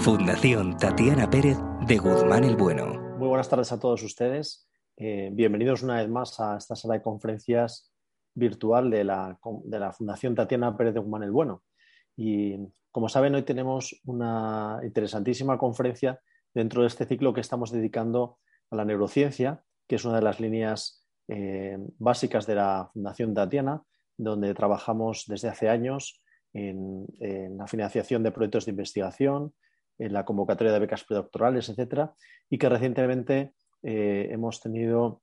Fundación Tatiana Pérez de Guzmán el Bueno. Muy buenas tardes a todos ustedes. Eh, bienvenidos una vez más a esta sala de conferencias virtual de la, de la Fundación Tatiana Pérez de Guzmán el Bueno. Y como saben, hoy tenemos una interesantísima conferencia dentro de este ciclo que estamos dedicando a la neurociencia, que es una de las líneas eh, básicas de la Fundación Tatiana, donde trabajamos desde hace años en, en la financiación de proyectos de investigación, en la convocatoria de becas predoctorales, etcétera, y que recientemente eh, hemos tenido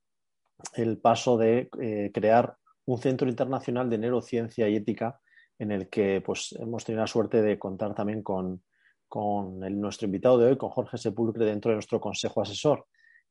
el paso de eh, crear un centro internacional de neurociencia y ética en el que pues, hemos tenido la suerte de contar también con, nuestro invitado de hoy, con Jorge Sepulcre, dentro de nuestro consejo asesor.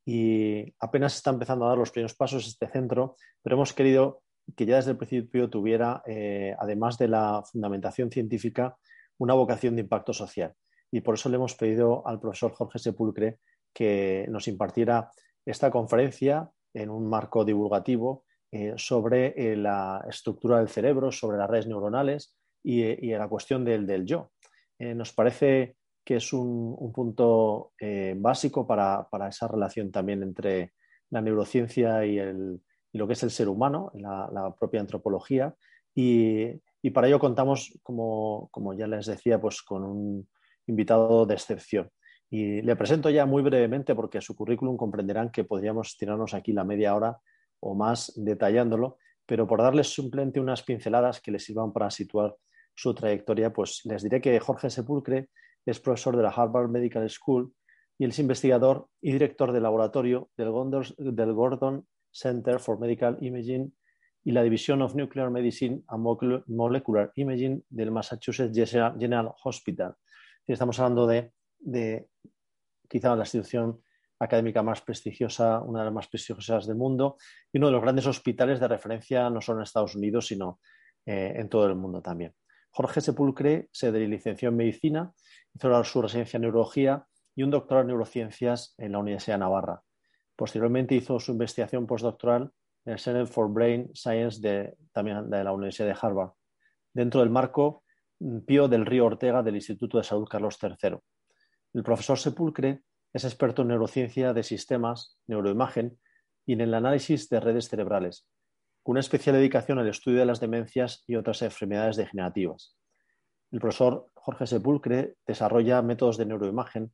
Y apenas está empezando a dar los primeros pasos este centro, pero hemos querido que ya desde el principio tuviera, eh, además de la fundamentación científica, una vocación de impacto social y por eso le hemos pedido al profesor Jorge Sepulcre que nos impartiera esta conferencia en un marco divulgativo eh, sobre eh, la estructura del cerebro, sobre las redes neuronales y, y la cuestión del, yo. Eh, nos parece que es un, punto básico para, esa relación también entre la neurociencia y, lo que es el ser humano, la, propia antropología. Y, para ello contamos, como, como, ya les decía, pues con un, invitado de excepción. Y le presento ya muy brevemente porque su currículum comprenderán que podríamos tirarnos aquí la media hora o más detallándolo, pero por darles simplemente unas pinceladas que les sirvan para situar su trayectoria, pues les diré que Jorge Sepulcre es profesor de la Harvard Medical School y es investigador y director del laboratorio del, Gordon Center for Medical Imaging y la Division of Nuclear Medicine and Molecular Imaging del Massachusetts General Hospital estamos hablando de, quizá la institución académica más prestigiosa, una de las más prestigiosas del mundo y uno de los grandes hospitales de referencia no solo en Estados Unidos, sino eh, en todo el mundo también. Jorge Sepulcre se licenció en medicina, hizo su residencia en neurología y un doctorado en neurociencias en la Universidad de Navarra. Posteriormente hizo su investigación postdoctoral en el Center for Brain Science de, también de la Universidad de Harvard, dentro del marco Pío del Río Ortega del Instituto de Salud Carlos III. El profesor Sepulcre es experto en neurociencia de sistemas, neuroimagen y en el análisis de redes cerebrales, con una especial dedicación al estudio de las demencias y otras enfermedades degenerativas. El profesor Jorge Sepulcre desarrolla métodos de neuroimagen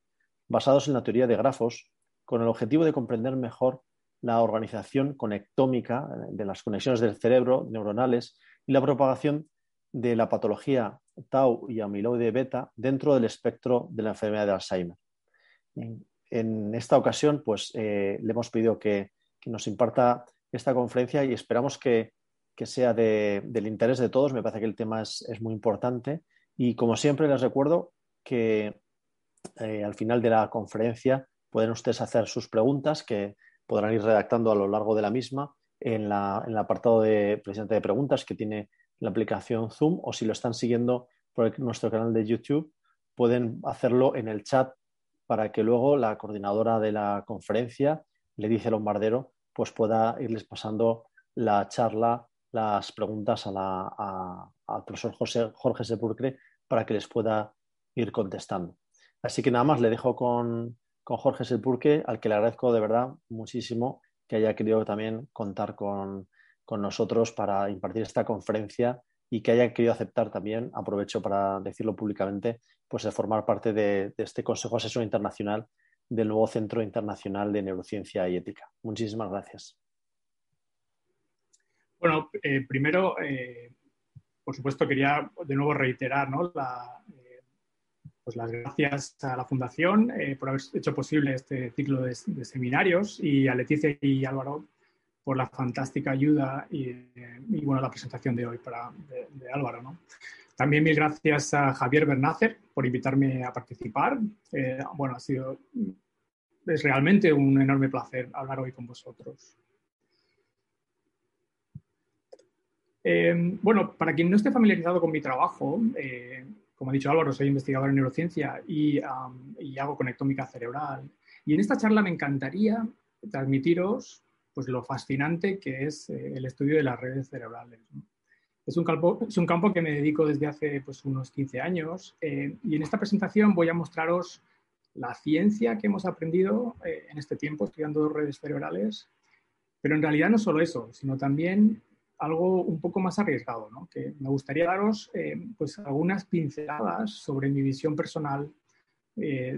basados en la teoría de grafos con el objetivo de comprender mejor la organización conectómica de las conexiones del cerebro neuronales y la propagación de la patología tau y amiloide beta dentro del espectro de la enfermedad de Alzheimer. En, esta ocasión, pues eh, le hemos pedido que, nos imparta esta conferencia y esperamos que, sea del interés de todos. Me parece que el tema es, muy importante y, como siempre, les recuerdo que eh, al final de la conferencia pueden ustedes hacer sus preguntas que podrán ir redactando a lo largo de la misma en, la, el apartado de presidente de preguntas que tiene la aplicación Zoom o si lo están siguiendo por nuestro canal de YouTube, pueden hacerlo en el chat para que luego la coordinadora de la conferencia, le dice Lombardero, pues pueda irles pasando la charla, las preguntas al profesor José, Jorge Sepulcre para que les pueda ir contestando. Así que nada más le dejo con, con Jorge Sepulcre, al que le agradezco de verdad muchísimo que haya querido también contar con, con nosotros para impartir esta conferencia y que haya querido aceptar también, aprovecho para decirlo públicamente, pues de formar parte de, este Consejo Asesor Internacional del nuevo Centro Internacional de Neurociencia y Ética. Muchísimas gracias. Bueno, eh, primero, eh, por supuesto, quería de nuevo reiterar eh, pues las gracias a la Fundación por haber hecho posible este ciclo de seminarios y a Leticia y Álvaro por la fantástica ayuda y, bueno, la presentación de hoy para, de, Álvaro. ¿no? También mil gracias a Javier Bernácer por invitarme a participar. Eh, bueno, ha sido, es realmente un enorme placer hablar hoy con vosotros. Eh, bueno, para quien no esté familiarizado con mi trabajo, eh, como ha dicho Álvaro, soy investigador en neurociencia y, hago conectómica cerebral. Y en esta charla me encantaría transmitiros pues, lo fascinante que es el estudio de las redes cerebrales. Es un, campo, es un campo que me dedico desde hace pues, unos 15 años eh, y en esta presentación voy a mostraros la ciencia que hemos aprendido eh, en este tiempo estudiando redes cerebrales, pero en realidad no solo eso, sino también algo un poco más arriesgado, ¿no? que me gustaría daros eh, pues, algunas pinceladas sobre mi visión personal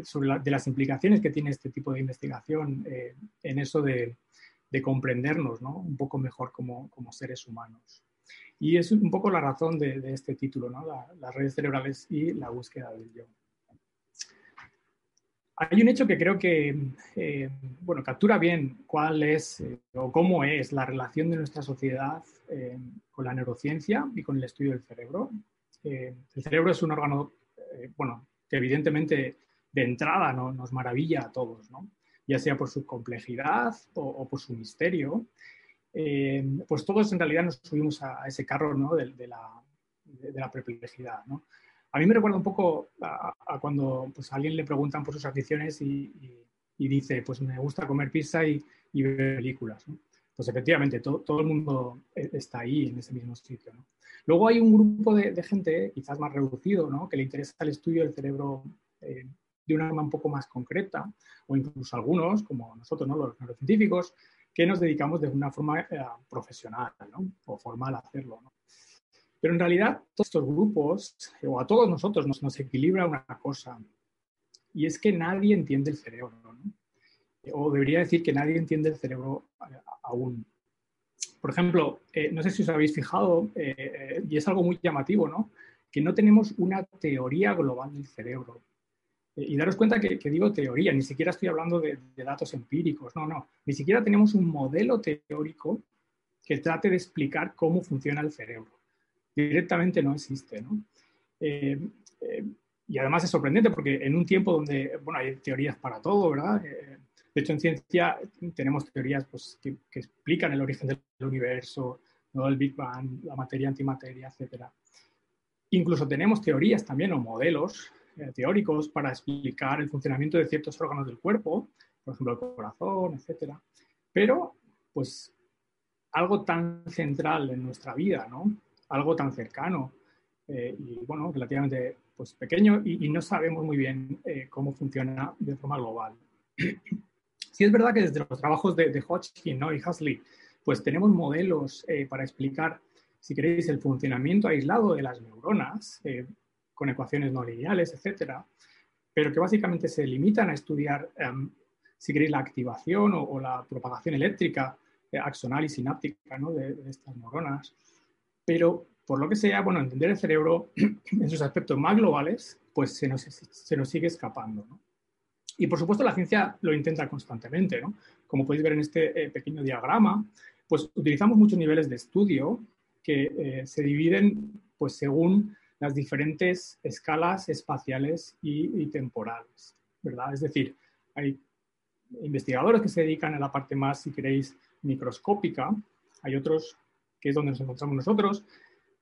sobre de las implicaciones que tiene este tipo de investigación en eso de, de comprendernos ¿no? un poco mejor como, como seres humanos. Y es un poco la razón de, este título, ¿no? las redes cerebrales y la búsqueda del yo. Hay un hecho que creo que eh, bueno, captura bien cuál es eh, o cómo es la relación de nuestra sociedad eh, con la neurociencia y con el estudio del cerebro. el cerebro es un órgano bueno, que evidentemente de entrada ¿no? nos maravilla a todos, ¿no? Ya sea por su complejidad o, por su misterio. Eh, pues todos en realidad nos subimos a, ese carro ¿no? de, la, perplejidad. ¿no? A mí me recuerda un poco a, cuando pues, a alguien le preguntan por sus aficiones y, dice, pues me gusta comer pizza y, ver películas. Pues efectivamente, todo, el mundo e, está ahí, en ese mismo sitio. Luego hay un grupo de, gente, quizás más reducido, ¿no? que le interesa el estudio del cerebro eh, de una forma un poco más concreta, o incluso algunos, como nosotros, ¿no? los neurocientíficos, que nos dedicamos de una forma eh, profesional o formal a hacerlo. Pero en realidad todos estos grupos, o a todos nosotros, nos, equilibra una cosa, y es que nadie entiende el cerebro. O debería decir que nadie entiende el cerebro eh, aún. Por ejemplo, eh, no sé si os habéis fijado, y es algo muy llamativo, ¿no? que no tenemos una teoría global del cerebro. Y daros cuenta que, digo teoría, ni siquiera estoy hablando de, datos empíricos, no, no, ni siquiera tenemos un modelo teórico que trate de explicar cómo funciona el cerebro. Directamente no existe, ¿no? Eh, eh, y además es sorprendente porque en un tiempo donde, bueno, hay teorías para todo, ¿verdad? Eh, de hecho, en ciencia tenemos teorías pues, que, explican el origen del universo, ¿no? el Big Bang, la materia, antimateria, etc. Incluso tenemos teorías también o modelos eh, teóricos para explicar el funcionamiento de ciertos órganos del cuerpo, por ejemplo el corazón, etc. Pero, pues, algo tan central en nuestra vida, ¿no? Algo tan cercano eh, y, bueno, relativamente pues, pequeño y, no sabemos muy bien eh, cómo funciona de forma global. sí es verdad que desde los trabajos de, Hodgkin y Huxley, pues tenemos modelos para explicar, si queréis, el funcionamiento aislado de las neuronas, con ecuaciones no lineales, etcétera, pero que básicamente se limitan a estudiar, em, si queréis, la activación o, la propagación eléctrica eh, axonal y sináptica de, estas neuronas. Pero, por lo que sea, bueno, entender el cerebro en sus aspectos más globales, pues se nos, se nos sigue escapando. Y, por supuesto, la ciencia lo intenta constantemente. ¿no? Como podéis ver en este eh, pequeño diagrama, pues utilizamos muchos niveles de estudio que eh, se dividen pues, según las diferentes escalas espaciales y, temporales, ¿verdad? Es decir, hay investigadores que se dedican a la parte más, si queréis, microscópica, hay otros, que es donde nos encontramos nosotros,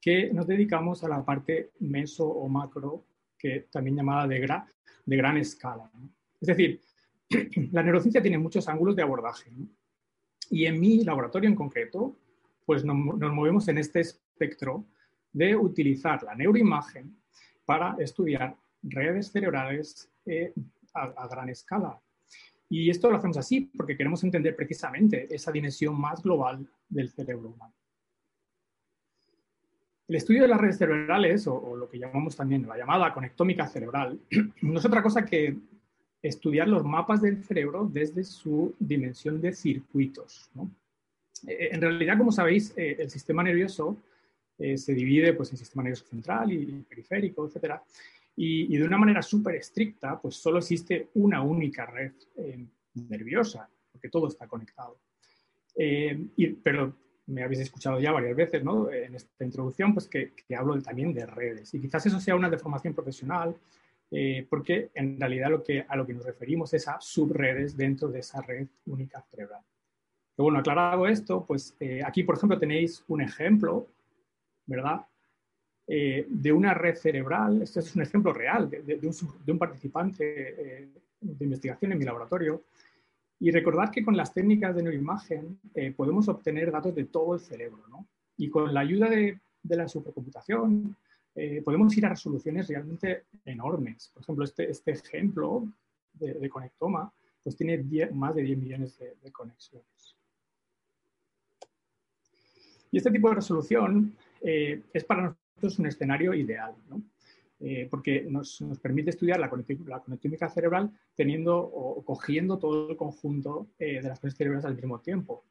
que nos dedicamos a la parte meso o macro, que también llamada de, de gran escala. Es decir, la neurociencia tiene muchos ángulos de abordaje. Y en mi laboratorio en concreto, pues nos, nos movemos en este espectro de utilizar la neuroimagen para estudiar redes cerebrales eh, a, gran escala. Y esto lo hacemos así porque queremos entender precisamente esa dimensión más global del cerebro humano. El estudio de las redes cerebrales, o, lo que llamamos también la llamada conectómica cerebral, no es otra cosa que estudiar los mapas del cerebro desde su dimensión de circuitos. Eh, en realidad, como sabéis, eh, el sistema nervioso eh, se divide pues, en sistema nervioso central y, periférico, etc. Y, de una manera súper estricta, pues solo existe una única red eh, nerviosa, porque todo está conectado. Eh, pero me habéis escuchado ya varias veces ¿no? en esta introducción, pues que, hablo también de redes. Y quizás eso sea una deformación profesional, porque en realidad lo que, a lo que nos referimos es a subredes dentro de esa red única cerebral. Pero bueno, aclarado esto, pues aquí, por ejemplo, tenéis un ejemplo, ¿verdad? Eh, de una red cerebral, este es un ejemplo real de, un, participante de investigación en mi laboratorio, y recordad que con las técnicas de neuroimagen eh, podemos obtener datos de todo el cerebro, ¿no? Y con la ayuda de, la supercomputación eh, podemos ir a resoluciones realmente enormes. Por ejemplo, este, este ejemplo de, conectoma pues tiene más de 10 millones de, conexiones. Y este tipo de resolución eh, es para nosotros un escenario ideal, ¿no? Eh, porque nos, permite estudiar la, conectividad cerebral teniendo o cogiendo todo el conjunto eh, de las cosas cerebrales al mismo tiempo.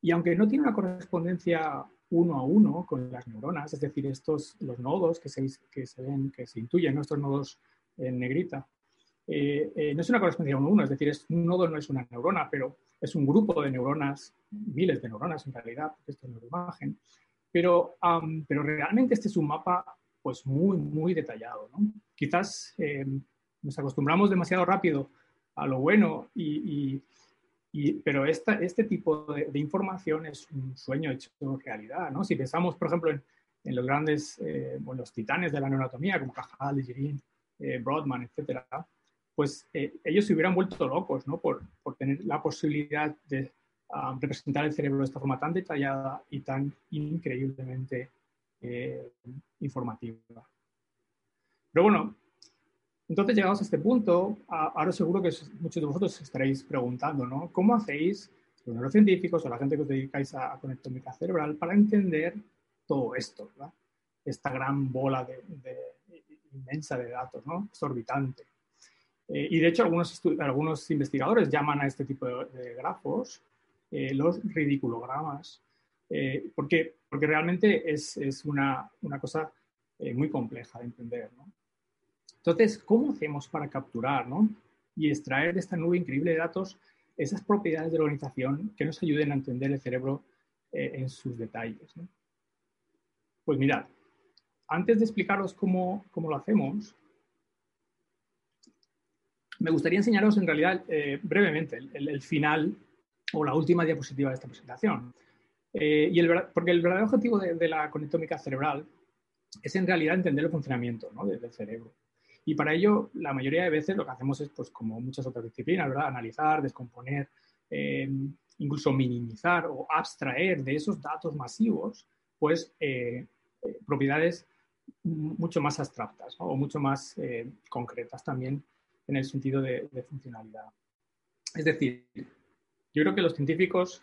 Y aunque no tiene una correspondencia uno a uno con las neuronas, es decir, estos, los nodos que se, que se ven, que se intuyen, nuestros nodos en negrita, no es una correspondencia uno a uno, es decir, es, un nodo no es una neurona, pero es un grupo de neuronas, miles de neuronas en realidad, porque esto es neuroimagen, pero, pero realmente este es un mapa pues muy, muy detallado. ¿no? Quizás eh, nos acostumbramos demasiado rápido a lo bueno, y, y, pero esta, este tipo de, información es un sueño hecho realidad. ¿no? Si pensamos, por ejemplo, en, los grandes, eh, los titanes de la neuroanatomía, como Cajal, Ligerin, eh, Broadman, etcétera, pues ellos se hubieran vuelto locos ¿no? por, por tener la posibilidad de representar el cerebro de esta forma tan detallada y tan increíblemente eh, informativa. Pero bueno, entonces llegados a este punto, ahora seguro que muchos de vosotros estaréis preguntando, ¿no? ¿Cómo hacéis, los neurocientíficos o la gente que os dedicáis a, conectómica cerebral, para entender todo esto, esta gran bola de, inmensa de datos, ¿no? exorbitante? Eh, y de hecho, algunos, algunos investigadores llaman a este tipo de, grafos eh, los ridiculogramas, eh, porque, porque realmente es, es una, una, cosa eh, muy compleja de entender. Entonces, ¿cómo hacemos para capturar ¿no? y extraer de esta nube increíble de datos esas propiedades de la organización que nos ayuden a entender el cerebro eh, en sus detalles? Pues mirad, antes de explicaros cómo, cómo lo hacemos, me gustaría enseñaros en realidad brevemente el, final o la última diapositiva de esta presentación. Eh, y el, porque el verdadero objetivo de, la conectómica cerebral es en realidad entender el funcionamiento ¿no? del cerebro. Y para ello, la mayoría de veces lo que hacemos es, pues, como muchas otras disciplinas, ¿verdad? analizar, descomponer, eh, incluso minimizar o abstraer de esos datos masivos, pues, eh, propiedades mucho más abstractas o mucho más concretas también en el sentido de, de funcionalidad. Es decir, yo creo que los científicos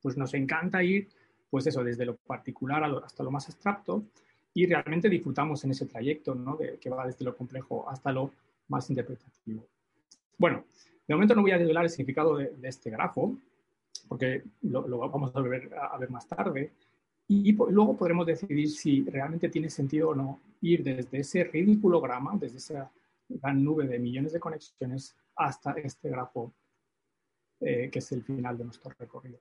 pues nos encanta ir, pues eso, desde lo particular hasta lo más abstracto y realmente disfrutamos en ese trayecto, ¿no? que va desde lo complejo hasta lo más interpretativo. Bueno, de momento no voy a desvelar el significado de, este grafo, porque lo, vamos a ver, a ver, más tarde, y, luego podremos decidir si realmente tiene sentido o no ir desde ese ridiculograma, desde esa gran nube de millones de conexiones, hasta este grafo, eh, que es el final de nuestro recorrido.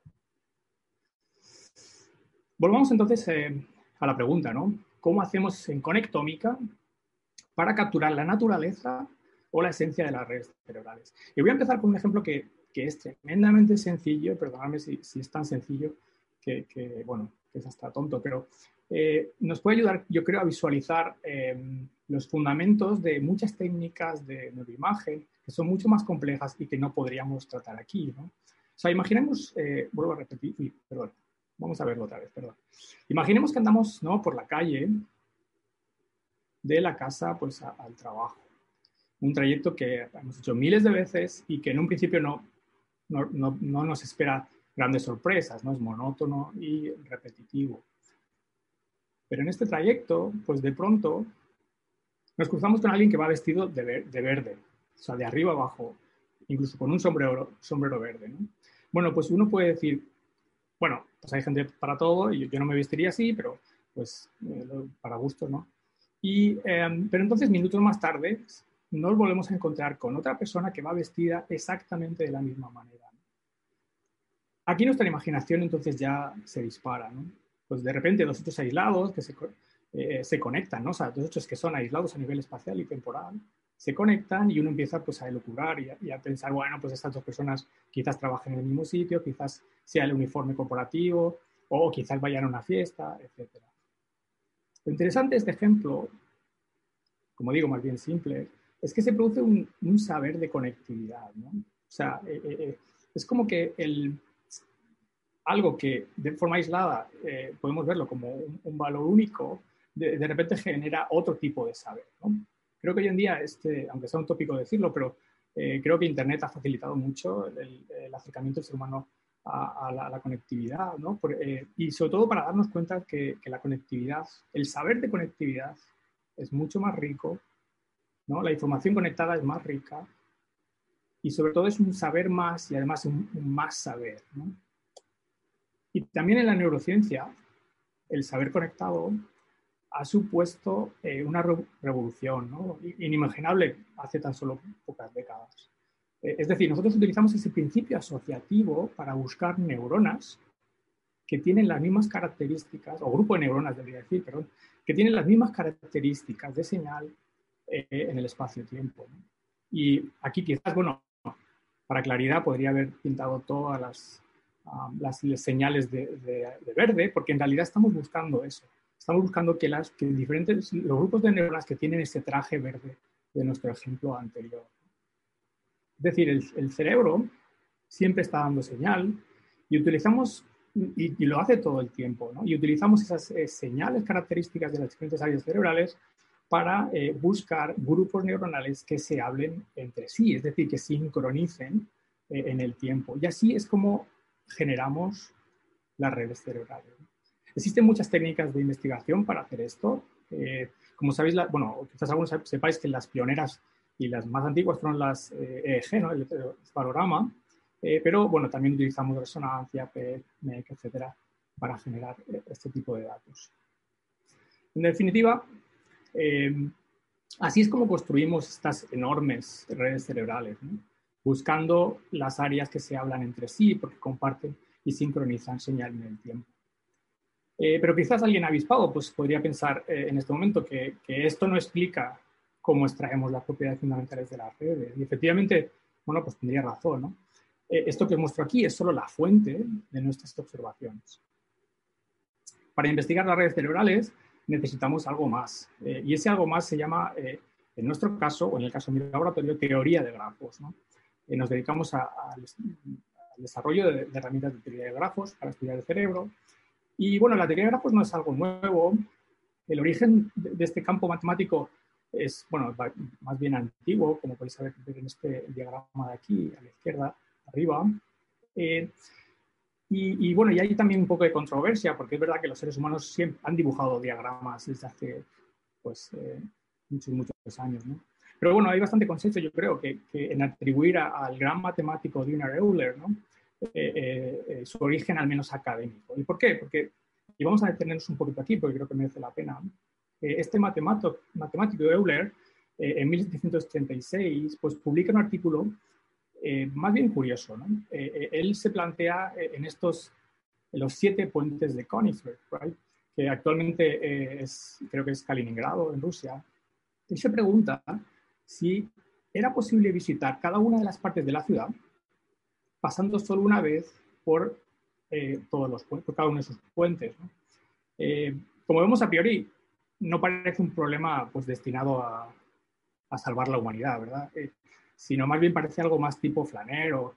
Volvamos entonces eh, a la pregunta, ¿no? ¿Cómo hacemos en conectómica para capturar la naturaleza o la esencia de las redes cerebrales? Y voy a empezar con un ejemplo que, que es tremendamente sencillo, perdonadme si, si es tan sencillo que, que, bueno, es hasta tonto, pero eh, nos puede ayudar, yo creo, a visualizar eh, los fundamentos de muchas técnicas de neuroimagen son mucho más complejas y que no podríamos tratar aquí, ¿no? O sea, imaginemos, vuelvo a repetir, perdón, Vamos a verlo otra vez, perdón. Imaginemos que andamos ¿no? por la calle de la casa pues, al trabajo. Un trayecto que hemos hecho miles de veces y que en un principio no, no, no, no nos espera grandes sorpresas, ¿no? es monótono y repetitivo. Pero en este trayecto, pues de pronto nos cruzamos con alguien que va vestido de, de verde, o sea, de arriba abajo, incluso con un sombrero, sombrero verde. ¿no? Bueno, pues uno puede decir, bueno, pues hay gente para todo y yo, no me vestiría así, pero pues eh, para gusto, ¿no? Y, em, pero entonces, minutos más tarde, nos volvemos a encontrar con otra persona que va vestida exactamente de la misma manera. Aquí nuestra imaginación entonces ya se dispara, ¿no? Pues de repente dos hechos aislados que se, eh, se conectan, ¿no? O sea, dos hechos que son aislados a nivel espacial y temporal, se conectan y uno empieza pues a elucubrar y a, pensar, bueno, pues estas dos personas quizás trabajen en el mismo sitio, quizás sea el uniforme corporativo o quizás vayan a una fiesta, etc. Lo interesante de este ejemplo, como digo, más bien simple, es que se produce un, saber de conectividad. O sea, eh, eh, es como que el, algo que de forma aislada eh, podemos verlo como un, valor único, de, de, repente genera otro tipo de saber. Creo que hoy en día, este, aunque sea un tópico decirlo, pero eh, creo que Internet ha facilitado mucho el, el acercamiento del ser humano a, a, la, a la, conectividad, ¿no? Por, eh, y sobre todo para darnos cuenta que, que, la conectividad, el saber de conectividad es mucho más rico, ¿no? La información conectada es más rica y sobre todo es un saber más y además un, un más saber, ¿no? Y también en la neurociencia, el saber conectado ha supuesto eh, una re revolución inimaginable hace tan solo pocas décadas. Eh, es decir, nosotros utilizamos ese principio asociativo para buscar neuronas que tienen las mismas características, o grupo de neuronas debería decir, perdón, que tienen las mismas características de señal eh, en el espacio-tiempo. Y aquí quizás, bueno, para claridad podría haber pintado todas las, señales de verde, porque en realidad estamos buscando eso estamos buscando que, las, que diferentes, los grupos de neuronas que tienen ese traje verde de nuestro ejemplo anterior. Es decir, el, cerebro siempre está dando señal y utilizamos, y, y lo hace todo el tiempo, ¿no? y utilizamos esas eh, señales características de las diferentes áreas cerebrales para eh, buscar grupos neuronales que se hablen entre sí, es decir, que sincronicen eh, en el tiempo. Y así es como generamos las redes cerebrales. Existen muchas técnicas de investigación para hacer esto. Eh, como sabéis, bueno, quizás algunos sepáis que las pioneras y las más antiguas fueron las eh, EEG, el electroencefalograma, eh, pero bueno, también utilizamos resonancia, PET, MEC, etcétera, para generar eh, este tipo de datos. En definitiva, eh, así es como construimos estas enormes redes cerebrales, buscando las áreas que se hablan entre sí porque comparten y sincronizan señal en el tiempo. Eh, pero quizás alguien avispado pues, podría pensar eh, en este momento que, que, esto no explica cómo extraemos las propiedades fundamentales de las redes. Y efectivamente, bueno, pues tendría razón, ¿no? Eh, esto que os muestro aquí es solo la fuente de nuestras observaciones. Para investigar las redes cerebrales necesitamos algo más. Eh, y ese algo más se llama, eh, en nuestro caso, o en el caso de mi laboratorio, teoría de grafos. ¿no? nos dedicamos al desarrollo de, de herramientas de teoría de grafos para estudiar el cerebro y bueno, la teoría de grafos no es algo nuevo. El origen de este campo matemático es, bueno, más bien antiguo, como podéis ver en este diagrama de aquí, a la izquierda, arriba. Eh, y, y, bueno, y hay también un poco de controversia, porque es verdad que los seres humanos siempre han dibujado diagramas desde hace, pues, eh, muchos, muchos años, ¿no? Pero bueno, hay bastante consenso, yo creo, que, que en atribuir a, al gran matemático Dina Euler, ¿no? Eh, eh, eh, su origen al menos académico. ¿Y por qué? Porque, y vamos a detenernos un poquito aquí porque creo que merece la pena, este matemático, matemático Euler, en 1736, pues publica un artículo más bien curioso. él se plantea en estos, los siete puentes de Königsberg, que actualmente es, creo que es Kaliningrado, en Rusia, y se pregunta si era posible visitar cada una de las partes de la ciudad pasando solo una vez por eh, todos los por cada uno de esos puentes. Eh, como vemos a priori, no parece un problema pues, destinado a, salvar la humanidad, ¿verdad? Eh, sino más bien parece algo más tipo flanero,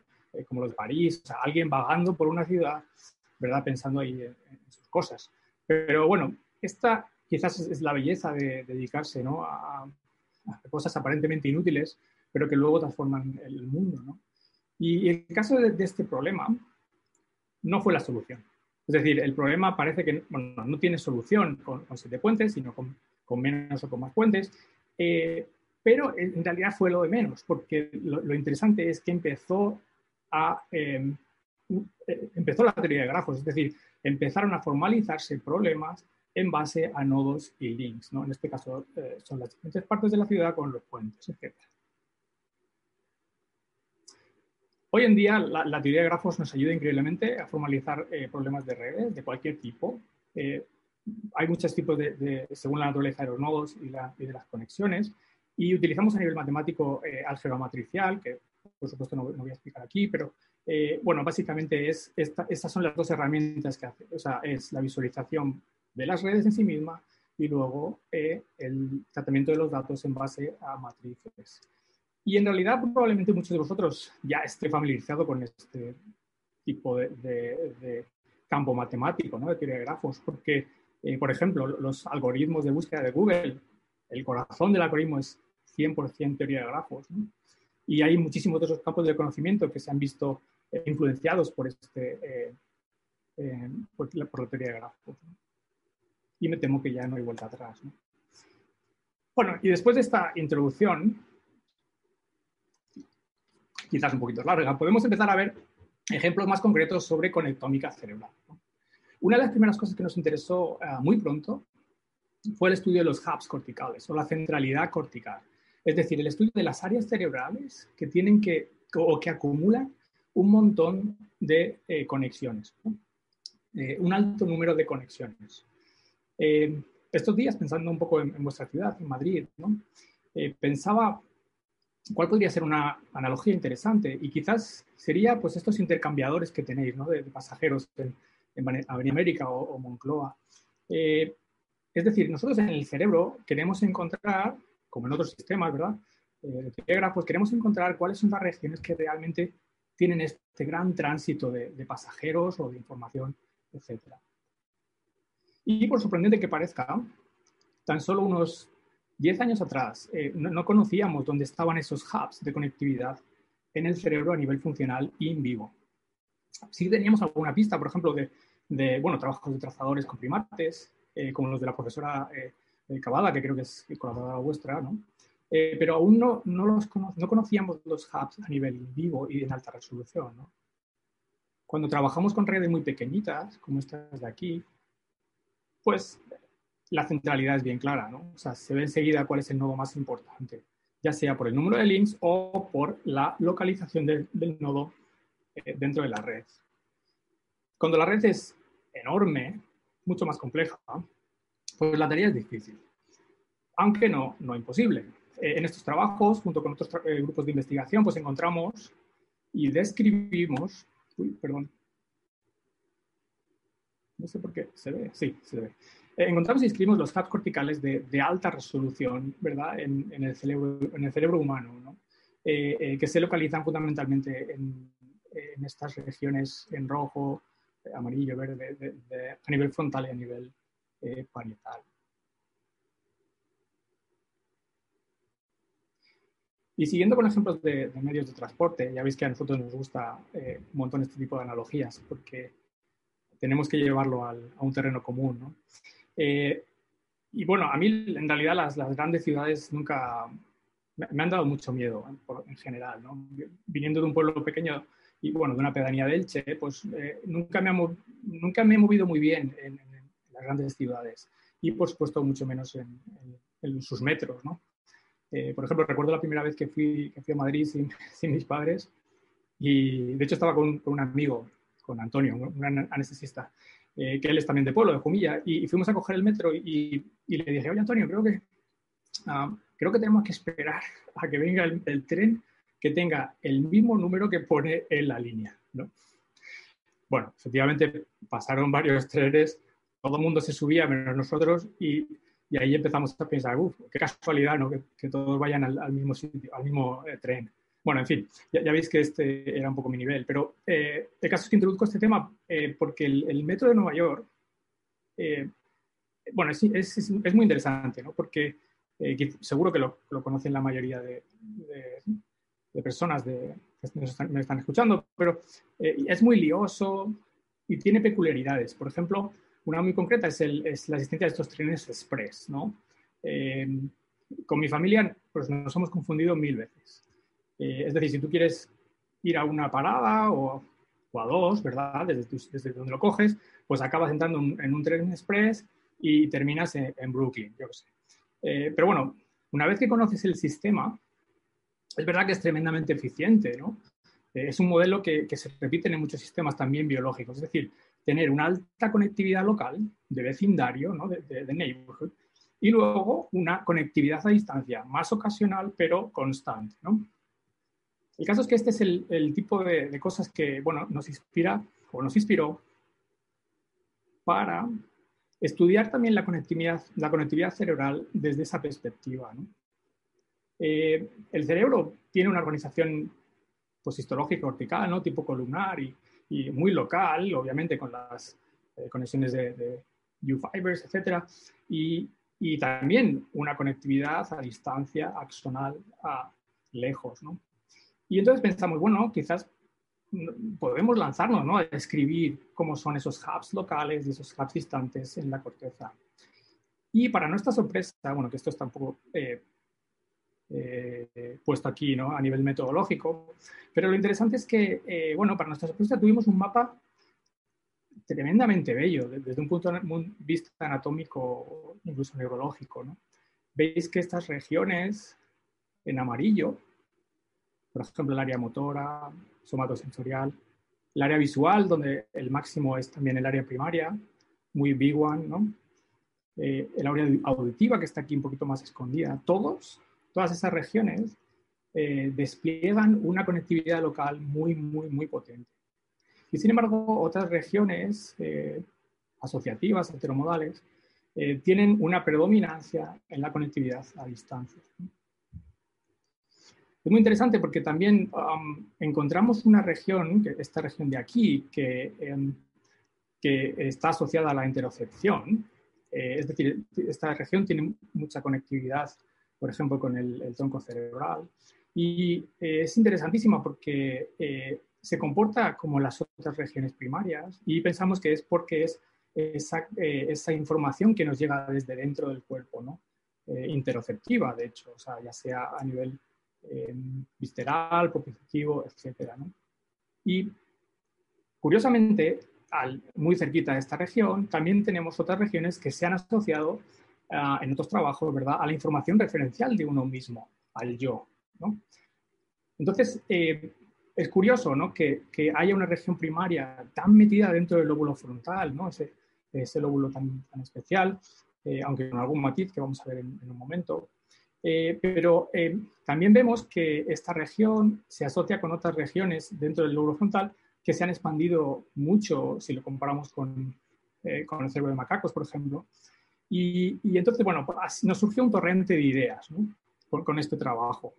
como los de París, o alguien vagando por una ciudad, ¿verdad? Pensando ahí en, sus cosas. Pero bueno, esta quizás es, la belleza de, de dedicarse ¿no? a, cosas aparentemente inútiles, pero que luego transforman el mundo. Y el caso de, este problema no fue la solución. Es decir, el problema parece que bueno, no tiene solución con, con, siete puentes, sino con, con, menos o con más puentes, eh, pero en realidad fue lo de menos, porque lo, interesante es que empezó a... Eh, empezó la teoría de grafos, es decir, empezaron a formalizarse problemas en base a nodos y links. ¿no? En este caso eh, son las diferentes partes de la ciudad con los puentes, etc. hoy en día la, teoría de grafos nos ayuda increíblemente a formalizar problemas de redes de cualquier tipo. hay muchos tipos de, según la naturaleza de los nodos y, de las conexiones, y utilizamos a nivel matemático álgebra matricial, que por supuesto no, voy a explicar aquí, pero bueno, básicamente es estas son las dos herramientas que hace. O sea, es la visualización de las redes en sí misma y luego eh, el tratamiento de los datos en base a matrices. Y en realidad probablemente muchos de vosotros ya esté familiarizado con este tipo de, campo matemático, ¿no? de teoría de grafos, porque, eh, por ejemplo, los algoritmos de búsqueda de Google, el corazón del algoritmo es 100% teoría de grafos. Y hay muchísimos otros campos de conocimiento que se han visto eh, influenciados por, este, por, la, teoría de grafos y me temo que ya no hay vuelta atrás. Bueno, y después de esta introducción, quizás un poquito larga, podemos empezar a ver ejemplos más concretos sobre conectómica cerebral. Una de las primeras cosas que nos interesó eh, muy pronto fue el estudio de los hubs corticales o la centralidad cortical, es decir, el estudio de las áreas cerebrales que tienen que o que acumulan un montón de eh, conexiones, eh, un alto número de conexiones. Estos días, pensando un poco en, vuestra ciudad, en Madrid, pensaba cuál podría ser una analogía interesante y quizás sería pues estos intercambiadores que tenéis de, pasajeros en, en Avenida América o, Moncloa. Eh, es decir, nosotros en el cerebro queremos encontrar, como en otros sistemas, ¿verdad? pues queremos encontrar cuáles son las regiones que realmente tienen este gran tránsito de, de pasajeros o de información, etcétera. Y por sorprendente que parezca, tan solo unos 10 años atrás eh, no, conocíamos dónde estaban esos hubs de conectividad en el cerebro a nivel funcional y en vivo. Sí teníamos alguna pista, por ejemplo, de, bueno, trabajos de trazadores con primates, eh, como los de la profesora eh, Cavada, que creo que es colaboradora vuestra, ¿no? pero aún no, no, los no conocíamos los hubs a nivel vivo y en alta resolución. ¿no? Cuando trabajamos con redes muy pequeñitas, como estas de aquí, pues la centralidad es bien clara, ¿no? O sea, se ve enseguida cuál es el nodo más importante, ya sea por el número de links o por la localización del, nodo eh, dentro de la red. Cuando la red es enorme, mucho más compleja, pues la tarea es difícil, aunque no, no imposible. Eh, en estos trabajos, junto con otros eh, grupos de investigación, pues encontramos y describimos, uy, perdón, no sé por qué, se ve, sí, se ve. Eh, encontramos y escribimos los hubs corticales de, alta resolución, ¿verdad? En, el, cerebro, en el cerebro humano, ¿no? Eh, eh, que se localizan fundamentalmente en, estas regiones en rojo, amarillo, verde, a nivel frontal y a nivel parietal. Y siguiendo con ejemplos de, medios de transporte, ya veis que a nosotros nos gusta un montón este tipo de analogías, porque tenemos que llevarlo a un terreno común. ¿no? Eh, y bueno, a mí en realidad las, las grandes ciudades nunca me, han dado mucho miedo en general. ¿no? Viniendo de un pueblo pequeño y bueno, de una pedanía de Elche, pues eh, nunca, me ha, nunca me he movido muy bien en, las grandes ciudades y por supuesto mucho menos en, en sus metros. ¿no? Eh, por ejemplo, recuerdo la primera vez que fui, que fui a Madrid sin, sin mis padres y de hecho estaba con, con un amigo con Antonio, un anestesista, eh, que él es también de pueblo, de Jumilla, y, fuimos a coger el metro y, le dije, oye Antonio, creo que, ah, creo que tenemos que esperar a que venga el, tren que tenga el mismo número que pone en la línea. ¿no? Bueno, efectivamente pasaron varios trenes, todo el mundo se subía menos nosotros y, ahí empezamos a pensar, uff, qué casualidad ¿no? que, todos vayan al, mismo sitio, al mismo eh, tren. Bueno, en fin, ya, veis que este era un poco mi nivel, pero eh, el caso es que introduzco este tema eh, porque el, metro de Nueva York, eh, bueno, es, es, muy interesante, ¿no? Porque seguro que lo, lo, conocen la mayoría de, personas de, que me están, escuchando, pero es muy lioso y tiene peculiaridades. Por ejemplo, una muy concreta es, el, es la existencia de estos trenes express, ¿no? con mi familia, pues nos hemos confundido mil veces. Eh, es decir, si tú quieres ir a una parada o, a dos, ¿verdad? Desde, donde lo coges, pues acabas entrando en un tren express y terminas en, Brooklyn, yo qué sé. Eh, pero bueno, una vez que conoces el sistema, es verdad que es tremendamente eficiente, ¿no? Eh, es un modelo que, se repite en muchos sistemas también biológicos, es decir, tener una alta conectividad local de vecindario, ¿no? de, neighborhood, y luego una conectividad a distancia, más ocasional pero constante. ¿no? El caso es que este es el, tipo de, cosas que bueno, nos inspira o nos inspiró para estudiar también la conectividad, la conectividad cerebral desde esa perspectiva. Eh, el cerebro tiene una organización pues, histológica vertical, ¿no? tipo columnar y, muy local, obviamente con las eh, conexiones de, de U-fibers, etc. Y, y, también una conectividad a distancia axonal a lejos. ¿no? Y entonces pensamos, bueno, quizás podemos lanzarnos ¿no? a describir cómo son esos hubs locales y esos hubs distantes en la corteza. Y para nuestra sorpresa, bueno, que esto está un poco eh, eh, puesto aquí ¿no? a nivel metodológico, pero lo interesante es que, eh, bueno, para nuestra sorpresa tuvimos un mapa tremendamente bello desde un punto de vista anatómico, incluso neurológico. ¿no? Veis que estas regiones en amarillo, por ejemplo, el área motora, somatosensorial, el área visual, donde el máximo es también el área primaria, muy big one, ¿no? Eh, el área auditiva, que está aquí un poquito más escondida, todos, todas esas regiones eh, despliegan una conectividad local muy, muy, muy potente. Y sin embargo, otras regiones eh, asociativas, heteromodales, tienen una predominancia en la conectividad a distancia. Es muy interesante porque también um, encontramos una región, esta región de aquí, que, em, que está asociada a la interocepción. Eh, es decir, esta región tiene mucha conectividad, por ejemplo, con el, tronco cerebral. Y eh, es interesantísima porque eh, se comporta como las otras regiones primarias y pensamos que es porque es esa, esa información que nos llega desde dentro del cuerpo, ¿no? interoceptiva, de hecho, o sea, ya sea a nivel eh, visceral, propioceptivo, etc. Y curiosamente, al, muy cerquita de esta región, también tenemos otras regiones que se han asociado ah, en otros trabajos ¿verdad? a la información referencial de uno mismo, al yo. Entonces, eh, es curioso ¿no? que, que, haya una región primaria tan metida dentro del lóbulo frontal, ¿no? ese, ese lóbulo tan, tan especial, eh, aunque con algún matiz que vamos a ver en un momento, eh, pero eh, también vemos que esta región se asocia con otras regiones dentro del lóbulo frontal que se han expandido mucho si lo comparamos con, eh, con el cerebro de macacos, por ejemplo. Y, y entonces, bueno, pues, nos surgió un torrente de ideas con, este trabajo.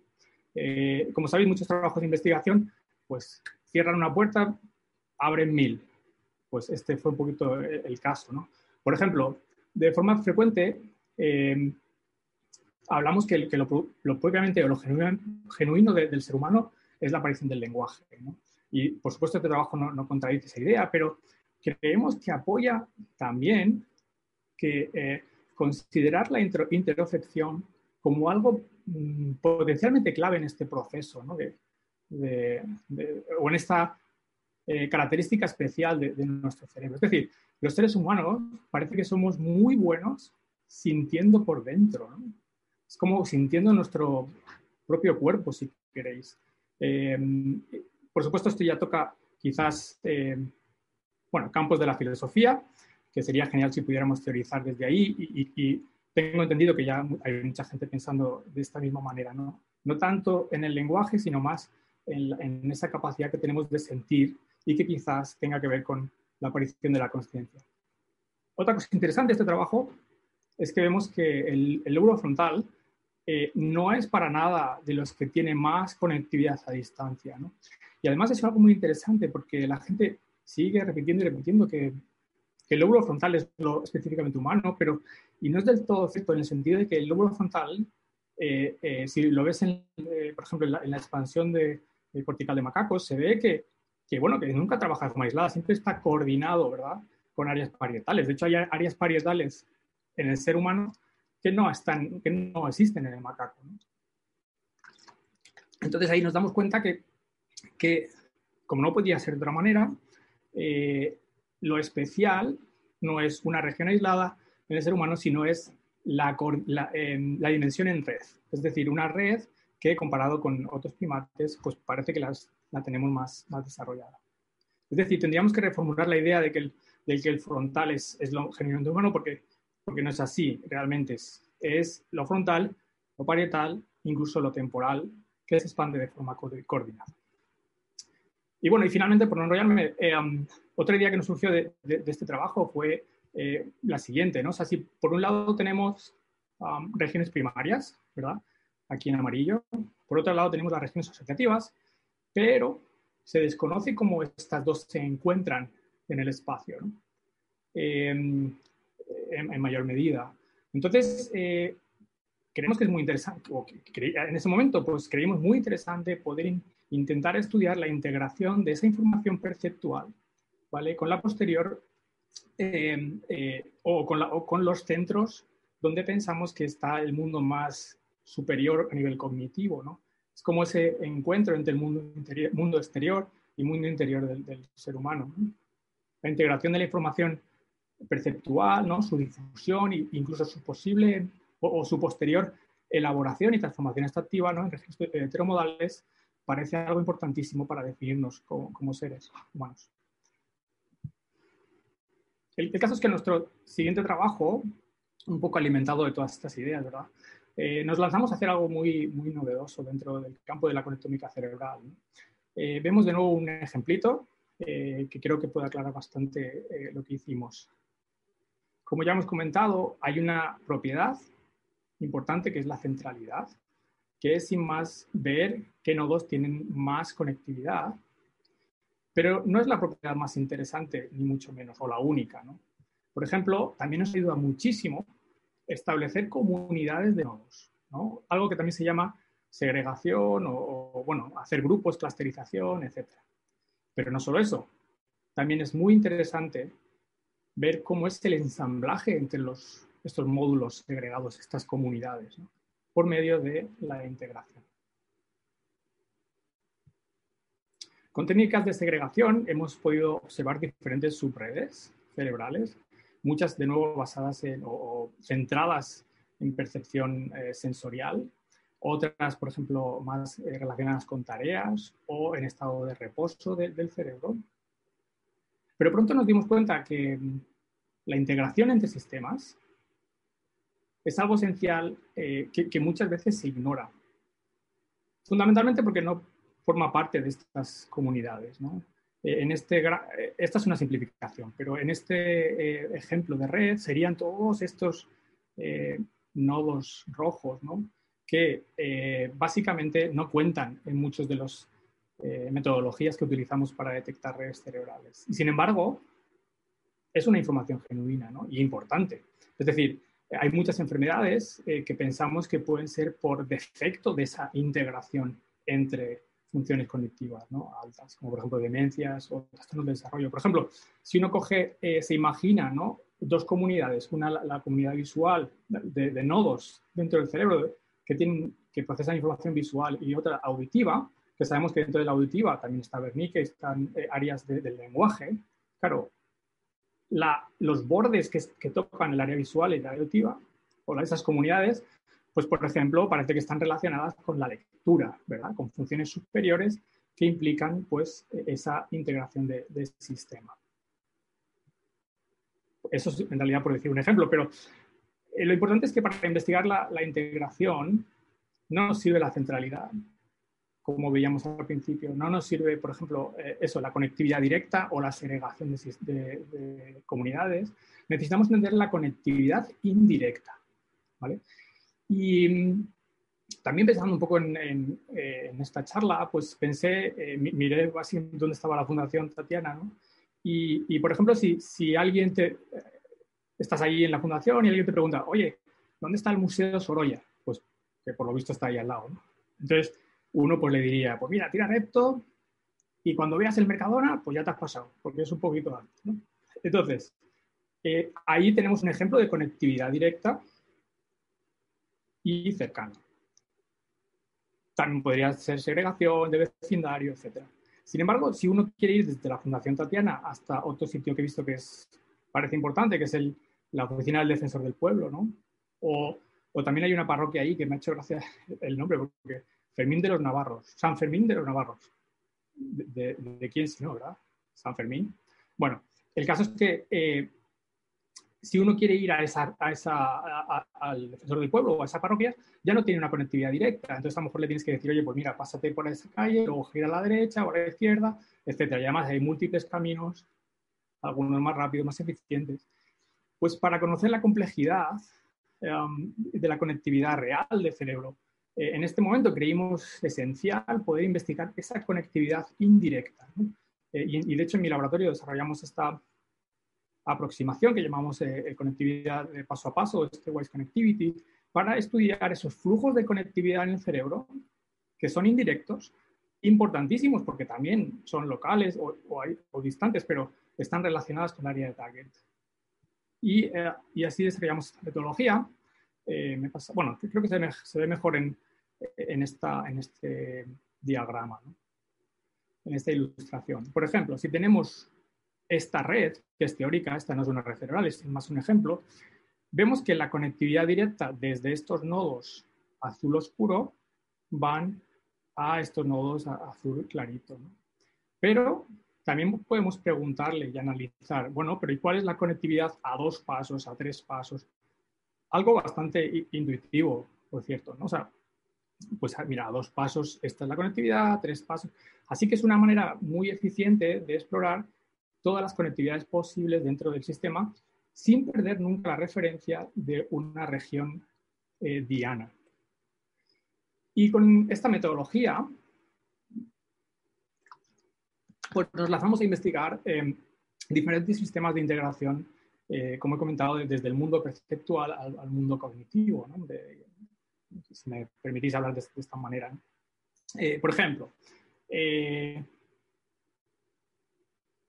como sabéis, muchos trabajos de investigación, pues cierran una puerta, abren mil. Pues este fue un poquito el, caso. ¿no? Por ejemplo, de forma frecuente, hablamos que, lo, lo, propiamente o lo genuino, del ser humano es la aparición del lenguaje. Y por supuesto este trabajo no, contradice esa idea, pero creemos que apoya también que eh, considerar la interocepción como algo mm, potencialmente clave en este proceso, ¿no? de, o en esta eh, característica especial de, nuestro cerebro. Es decir, los seres humanos parece que somos muy buenos sintiendo por dentro. Es como sintiendo nuestro propio cuerpo, si queréis. Eh, por supuesto, esto ya toca quizás, eh, bueno, campos de la filosofía, que sería genial si pudiéramos teorizar desde ahí y, tengo entendido que ya hay mucha gente pensando de esta misma manera, ¿no? No tanto en el lenguaje, sino más en, en esa capacidad que tenemos de sentir y que quizás tenga que ver con la aparición de la conciencia. Otra cosa interesante de este trabajo es que vemos que el, el lóbulo frontal eh, no es para nada de los que tienen más conectividad a distancia. ¿no? Y además es algo muy interesante porque la gente sigue repitiendo y repitiendo que, el lóbulo frontal es lo específicamente humano, pero y no es del todo cierto en el sentido de que el lóbulo frontal, eh, eh, si lo ves, en, por ejemplo, en la, expansión de, cortical de macacos, se ve que, que, bueno, que nunca trabaja forma aislada, siempre está coordinado, ¿verdad?, con áreas parietales. De hecho, hay áreas parietales en el ser humano que no, están, que no existen en el macaco. Entonces ahí nos damos cuenta que, que, como no podía ser de otra manera, eh, lo especial no es una región aislada en el ser humano, sino es la, em, la, dimensión en red. Es decir, una red que comparado con otros primates, pues parece que las la tenemos más, más desarrollada. Es decir, tendríamos que reformular la idea de que el, de que el frontal es, es lo genuinamente humano porque, porque no es así, realmente es, es lo frontal, lo parietal, incluso lo temporal, que se expande de forma coordinada. Y bueno, y finalmente, por no enrollarme, eh, otra idea que nos surgió de, este trabajo fue eh, la siguiente, ¿no? O sea, si por un lado tenemos regiones primarias, ¿verdad? Aquí en amarillo. Por otro lado tenemos las regiones asociativas, pero se desconoce cómo estas dos se encuentran en el espacio, ¿no? Em, en, mayor medida. Entonces, eh, creemos que es muy interesante, o en ese momento, pues creímos muy interesante poder intentar estudiar la integración de esa información perceptual, ¿vale? Con la posterior em, eh, o, con o con los centros donde pensamos que está el mundo más superior a nivel cognitivo, ¿no? Es como ese encuentro entre el mundo, interior, mundo exterior y mundo interior del, ser humano. La integración de la información perceptual, ¿no? su difusión e incluso su posible o, su posterior elaboración y transformación extractiva en registros heteromodales parece algo importantísimo para definirnos como, seres humanos. El, el, caso es que nuestro siguiente trabajo un poco alimentado de todas estas ideas, ¿verdad? Eh, nos lanzamos a hacer algo muy, muy novedoso dentro del campo de la conectómica cerebral. Eh, vemos de nuevo un ejemplito eh, que creo que puede aclarar bastante lo que hicimos. Como ya hemos comentado, hay una propiedad importante que es la centralidad, que es sin más ver qué nodos tienen más conectividad, pero no es la propiedad más interesante, ni mucho menos, o la única. Por ejemplo, también nos ayuda muchísimo establecer comunidades de nodos, ¿no? algo que también se llama segregación o, bueno, hacer grupos, clusterización, etc. Pero no solo eso, también es muy interesante ver cómo es el ensamblaje entre los, estos módulos segregados, estas comunidades, por medio de la integración. Con técnicas de segregación hemos podido observar diferentes subredes cerebrales muchas de nuevo basadas en, o, centradas en percepción eh, sensorial, otras, por ejemplo, más eh, relacionadas con tareas o en estado de reposo del cerebro. Pero pronto nos dimos cuenta que mm, la integración entre sistemas es algo esencial eh, que, muchas veces se ignora. Fundamentalmente porque no forma parte de estas comunidades. ¿no? Eh, en este, eh, esta es una simplificación, pero en este ejemplo de red serían todos estos nodos rojos, ¿no? que básicamente no cuentan en muchas de las metodologías que utilizamos para detectar redes cerebrales. Y sin embargo, es una información genuina y importante. Es decir, hay muchas enfermedades que pensamos que pueden ser por defecto de esa integración entre funciones cognitivas ¿no? altas, como por ejemplo demencias o trastornos de desarrollo. Por ejemplo, si uno coge, eh, se imagina dos comunidades, una la, comunidad visual de, nodos dentro del cerebro que, tienen, que procesan información visual y otra auditiva, que sabemos que dentro de la auditiva también está Wernicke, están eh, áreas del lenguaje. Claro, la, los bordes que, que, tocan el área visual y la auditiva, o esas comunidades, pues por ejemplo, parece que están relacionadas con la lectura, ¿verdad? Con funciones superiores que implican pues esa integración de, sistema. Eso es en realidad por decir un ejemplo, pero eh, lo importante es que para investigar la, integración no nos sirve la centralidad, como veíamos al principio. No nos sirve, por ejemplo, eh, eso, la conectividad directa o la segregación de, de, comunidades. Necesitamos entender la conectividad indirecta. ¿vale? Y mm, también pensando un poco en, eh, esta charla, pues pensé, eh, miré así dónde estaba la Fundación Tatiana, ¿no? Y, por ejemplo, si, si alguien te, eh, estás ahí en la fundación y alguien te pregunta, oye, ¿dónde está el Museo Sorolla? Pues que por lo visto está ahí al lado, ¿no? Entonces, uno pues le diría, pues mira, tira recto y cuando veas el Mercadona, pues ya te has pasado, porque es un poquito antes. Entonces, ahí tenemos un ejemplo de conectividad directa y cercano. También podría ser segregación de vecindario, etc. Sin embargo, si uno quiere ir desde la Fundación Tatiana hasta otro sitio que he visto que es, parece importante, que es el, la Oficina del Defensor del Pueblo, ¿no? O, o, también hay una parroquia ahí que me ha hecho gracia el nombre, porque Fermín de los Navarros, San Fermín de los Navarros. de, quién si no, ¿verdad? San Fermín. Bueno, el caso es que eh, si uno quiere ir a esa, a esa, al defensor del pueblo o a esa parroquia, ya no tiene una conectividad directa. Entonces, a lo mejor le tienes que decir, oye, pues mira, pásate por esa calle, luego gira a la derecha o a la izquierda, etc. Y además hay múltiples caminos, algunos más rápidos, más eficientes. Pues para conocer la complejidad em, de la conectividad real del cerebro, eh, en este momento creímos esencial poder investigar esa conectividad indirecta. Eh, y, de hecho, en mi laboratorio desarrollamos esta aproximación que llamamos eh, conectividad de paso a paso, este Wise Connectivity, para estudiar esos flujos de conectividad en el cerebro que son indirectos, importantísimos porque también son locales o, distantes, pero están relacionadas con el área de target. Y, y así desarrollamos esta metodología. Me pasa, bueno, creo que se ve, mejor en, este diagrama, en esta ilustración. Por ejemplo, si tenemos esta red, que es teórica, esta no es una red cerebral, es más un ejemplo, vemos que la conectividad directa desde estos nodos azul oscuro van a estos nodos azul clarito. Pero también podemos preguntarle y analizar, bueno, pero ¿y cuál es la conectividad a dos pasos, a tres pasos? Algo bastante intuitivo, por cierto, ¿no? O sea, pues mira, a dos pasos esta es la conectividad, tres pasos. Así que es una manera muy eficiente de explorar todas las conectividades posibles dentro del sistema sin perder nunca la referencia de una región eh, diana. Y con esta metodología, pues nos lanzamos a investigar em, diferentes sistemas de integración, eh, como he comentado, desde el mundo perceptual al, mundo cognitivo. si me permitís hablar de, esta manera. Eh, por ejemplo,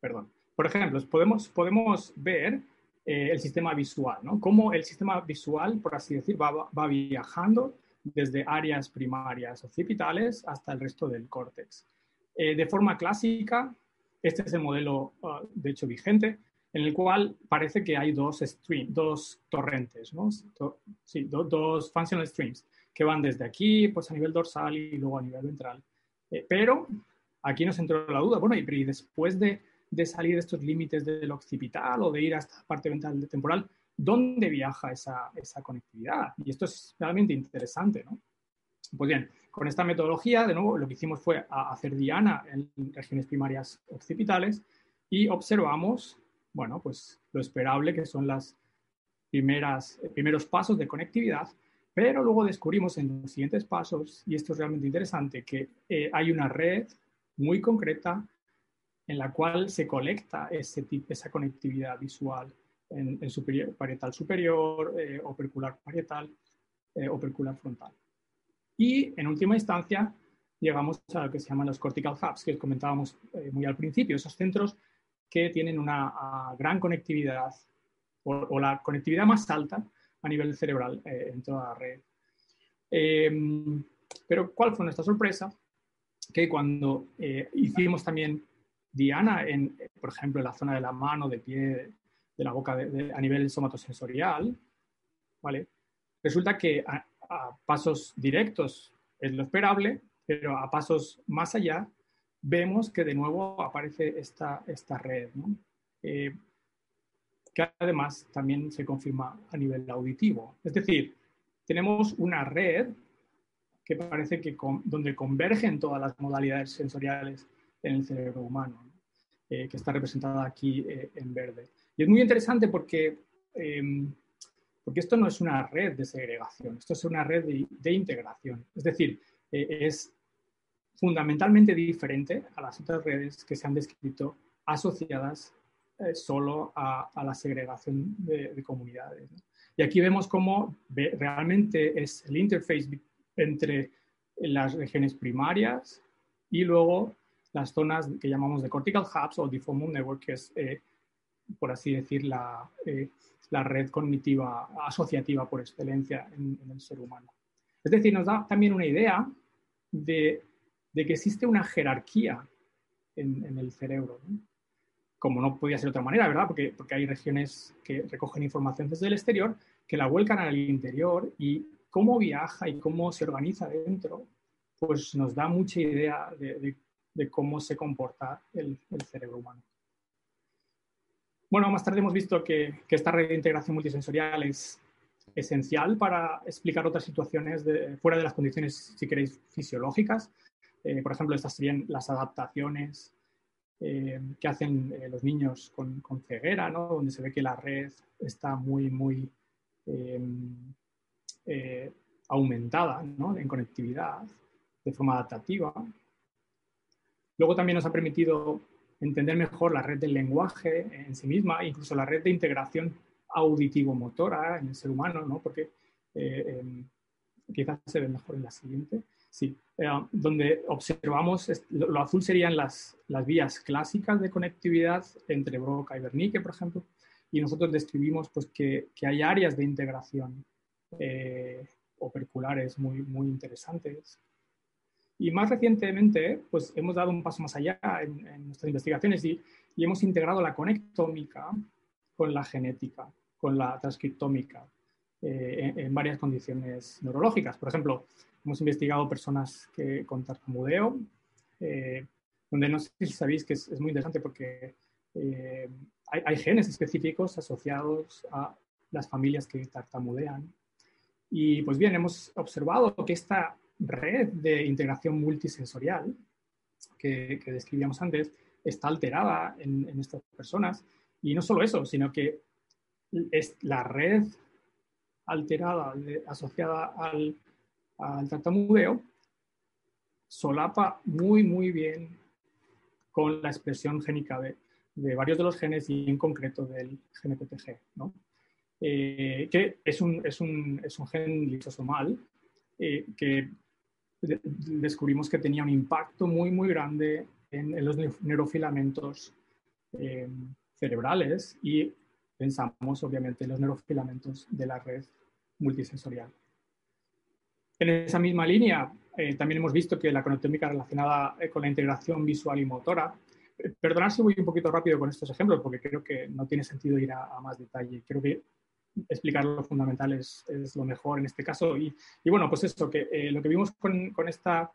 perdón. Por ejemplo, podemos, podemos ver eh, el sistema visual, ¿no? Cómo el sistema visual, por así decir, va, viajando desde áreas primarias occipitales hasta el resto del córtex. Eh, de forma clásica, este es el modelo, ah, de hecho, vigente, en el cual parece que hay dos, stream, dos torrentes, ¿no? sí, dos functional streams que van desde aquí, pues a nivel dorsal y luego a nivel ventral. Eh, pero aquí nos entró la duda, bueno, y después de de salir de estos límites del occipital o de ir a esta parte ventral temporal, ¿dónde viaja esa, esa conectividad? Y esto es realmente interesante, ¿no? Pues bien, con esta metodología, de nuevo, lo que hicimos fue hacer diana en regiones primarias occipitales y observamos, bueno, pues lo esperable que son las primeras, primeros pasos de conectividad, pero luego descubrimos en los siguientes pasos, y esto es realmente interesante, que eh, hay una red muy concreta en la cual se colecta ese tipo, esa conectividad visual en, superior, parietal superior, eh, opercular parietal, eh, opercular frontal. Y en última instancia llegamos a lo que se llaman los cortical hubs, que comentábamos eh, muy al principio, esos centros que tienen una gran conectividad o, la conectividad más alta a nivel cerebral en toda la red. Em, pero ¿cuál fue nuestra sorpresa? Que cuando hicimos también diana, en, por ejemplo, en la zona de la mano, de pie, de la boca, a nivel somatosensorial, ¿vale? Resulta que a, pasos directos es lo esperable, pero a pasos más allá vemos que de nuevo aparece esta, esta red, eh, que además también se confirma a nivel auditivo. Es decir, tenemos una red que parece que donde convergen todas las modalidades sensoriales en el cerebro humano, eh, que está representada aquí eh, en verde. Y es muy interesante porque, em, porque esto no es una red de segregación, esto es una red de, integración. Es decir, eh, es fundamentalmente diferente a las otras redes que se han descrito asociadas solo a, la segregación de, comunidades. Y aquí vemos cómo realmente es el interface entre las regiones primarias y luego las zonas que llamamos de cortical hubs o default network, que es, eh, por así decir, la, eh, la, red cognitiva asociativa por excelencia en, el ser humano. Es decir, nos da también una idea de, de que existe una jerarquía en, el cerebro, como no podía ser de otra manera, ¿verdad? Porque, porque hay regiones que recogen información desde el exterior, que la vuelcan al interior y cómo viaja y cómo se organiza dentro, pues nos da mucha idea de, cómo se comporta el, cerebro humano. Bueno, más tarde hemos visto que, esta red de integración multisensorial es esencial para explicar otras situaciones fuera de las condiciones, si queréis, fisiológicas. Eh, por ejemplo, estas serían las adaptaciones eh, que hacen eh, los niños con, ceguera, ¿no? donde se ve que la red está muy, muy aumentada en conectividad de forma adaptativa. Luego también nos ha permitido entender mejor la red del lenguaje en sí misma, incluso la red de integración auditivo-motora en el ser humano, ¿no? porque em, quizás se ve mejor en la siguiente. Sí, eh, donde observamos, lo, azul serían las, las vías clásicas de conectividad entre Broca y Wernicke, por ejemplo, y nosotros describimos pues, que, que hay áreas de integración eh, operculares muy, muy interesantes y más recientemente, pues hemos dado un paso más allá en, nuestras investigaciones y, hemos integrado la conectómica con la genética, con la transcriptómica, eh, en, varias condiciones neurológicas. Por ejemplo, hemos investigado personas que, con tartamudeo, eh, donde no sé si sabéis que es, muy interesante porque eh, hay, hay, genes específicos asociados a las familias que tartamudean. Y pues bien, hemos observado que esta red de integración multisensorial que, describíamos antes está alterada en, estas personas. Y no solo eso, sino que es la red alterada asociada al, al tartamudeo solapa muy, muy bien con la expresión génica de, varios de los genes y en concreto del GNPTG. Eh, que es un, es, un, es un, gen lisosomal eh, que descubrimos que tenía un impacto muy, muy grande en, los neurofilamentos eh, cerebrales y pensamos obviamente en los neurofilamentos de la red multisensorial. En esa misma línea, eh, también hemos visto que la conectómica relacionada eh, con la integración visual y motora, perdonad si voy un poquito rápido con estos ejemplos, porque creo que no tiene sentido ir a, más detalle. Creo que explicar lo fundamental es, lo mejor en este caso. Y, bueno, pues eso, que eh, lo que vimos con, esta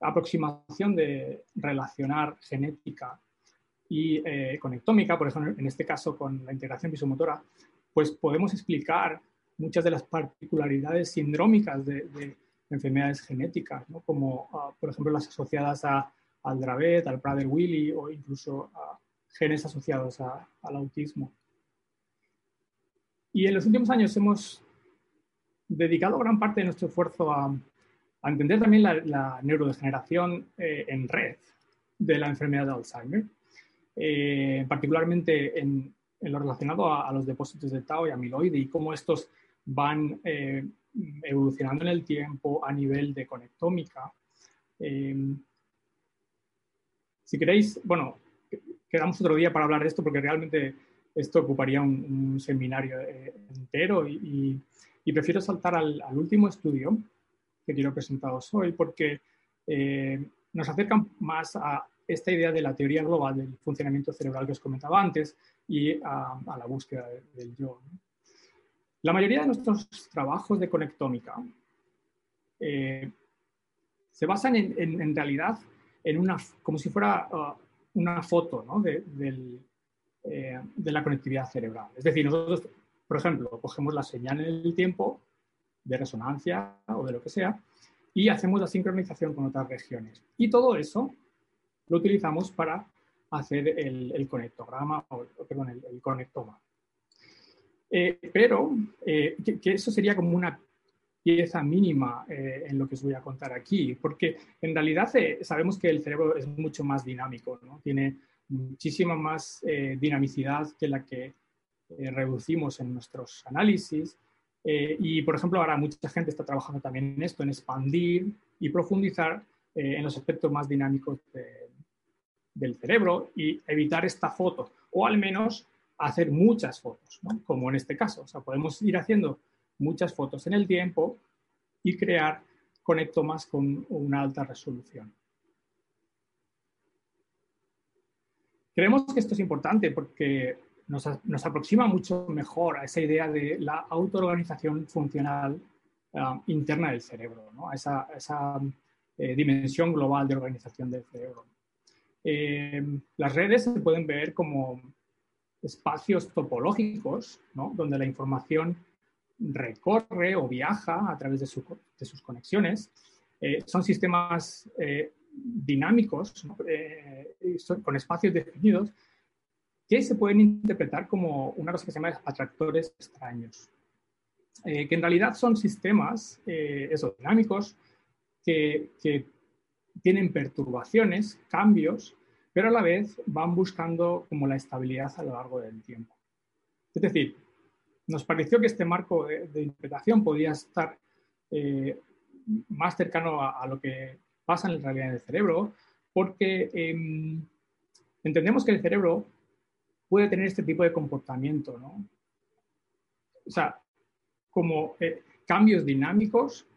aproximación de relacionar genética y eh, conectómica, por ejemplo, en este caso con la integración visomotora, pues podemos explicar muchas de las particularidades sindrómicas de, enfermedades genéticas, como ah, por ejemplo las asociadas a, al Dravet, al Prader-Willi o incluso a genes asociados al autismo. Y en los últimos años hemos dedicado gran parte de nuestro esfuerzo a, entender también la, neurodegeneración eh, en red de la enfermedad de Alzheimer, eh, particularmente en, lo relacionado a, los depósitos de tau y amiloide y cómo estos van eh, evolucionando en el tiempo a nivel de conectómica. si queréis, bueno, quedamos otro día para hablar de esto porque realmente esto ocuparía un, seminario eh, entero y, prefiero saltar al, último estudio que quiero presentaros hoy porque eh, nos acerca más a esta idea de la teoría global del funcionamiento cerebral que os comentaba antes y a, la búsqueda del yo. La mayoría de nuestros trabajos de conectómica eh, se basan en, realidad en una, como si fuera uh, una foto eh, de la conectividad cerebral. Es decir, nosotros, por ejemplo, cogemos la señal en el tiempo de resonancia o de lo que sea y hacemos la sincronización con otras regiones. Y todo eso lo utilizamos para hacer el, conectograma, o, el, conectoma. Eh, pero eh, que, eso sería como una pieza mínima en lo que os voy a contar aquí, porque en realidad sabemos que el cerebro es mucho más dinámico, ¿no? Tiene muchísima más eh, dinamicidad que la que eh, reducimos en nuestros análisis. Eh, y, por ejemplo, ahora mucha gente está trabajando también en esto, en expandir y profundizar en los aspectos más dinámicos del cerebro y evitar esta foto, o al menos hacer muchas fotos, como en este caso. O sea, podemos ir haciendo muchas fotos en el tiempo y crear conectomas con una alta resolución. Creemos que esto es importante porque nos, aproxima mucho mejor a esa idea de la autoorganización funcional um, interna del cerebro, a esa, esa eh, dimensión global de organización del cerebro. las redes se pueden ver como espacios topológicos, donde la información recorre o viaja a través de, sus conexiones. Eh, son sistemas eh, dinámicos, eh, con espacios definidos, que se pueden interpretar como una cosa que se llama atractores extraños, que en realidad son sistemas eso, dinámicos que tienen perturbaciones, cambios, pero a la vez van buscando como la estabilidad a lo largo del tiempo. Es decir, nos pareció que este marco de, interpretación podía estar eh, más cercano a, lo que pasa en realidad del cerebro, porque em, entendemos que el cerebro puede tener este tipo de comportamiento, ¿no? O sea, como eh, cambios dinámicos,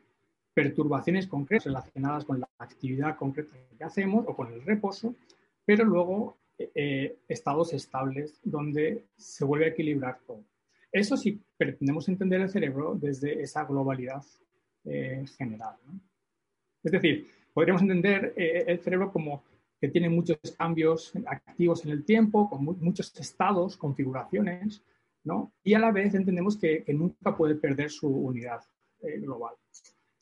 perturbaciones concretas relacionadas con la actividad concreta que hacemos o con el reposo, pero luego eh, estados estables donde se vuelve a equilibrar todo. Eso sí pretendemos entender el cerebro desde esa globalidad eh, general. Es decir, podríamos entender eh, el cerebro como que tiene muchos cambios activos en el tiempo, con muchos estados, configuraciones, ¿no? y a la vez entendemos que, nunca puede perder su unidad global.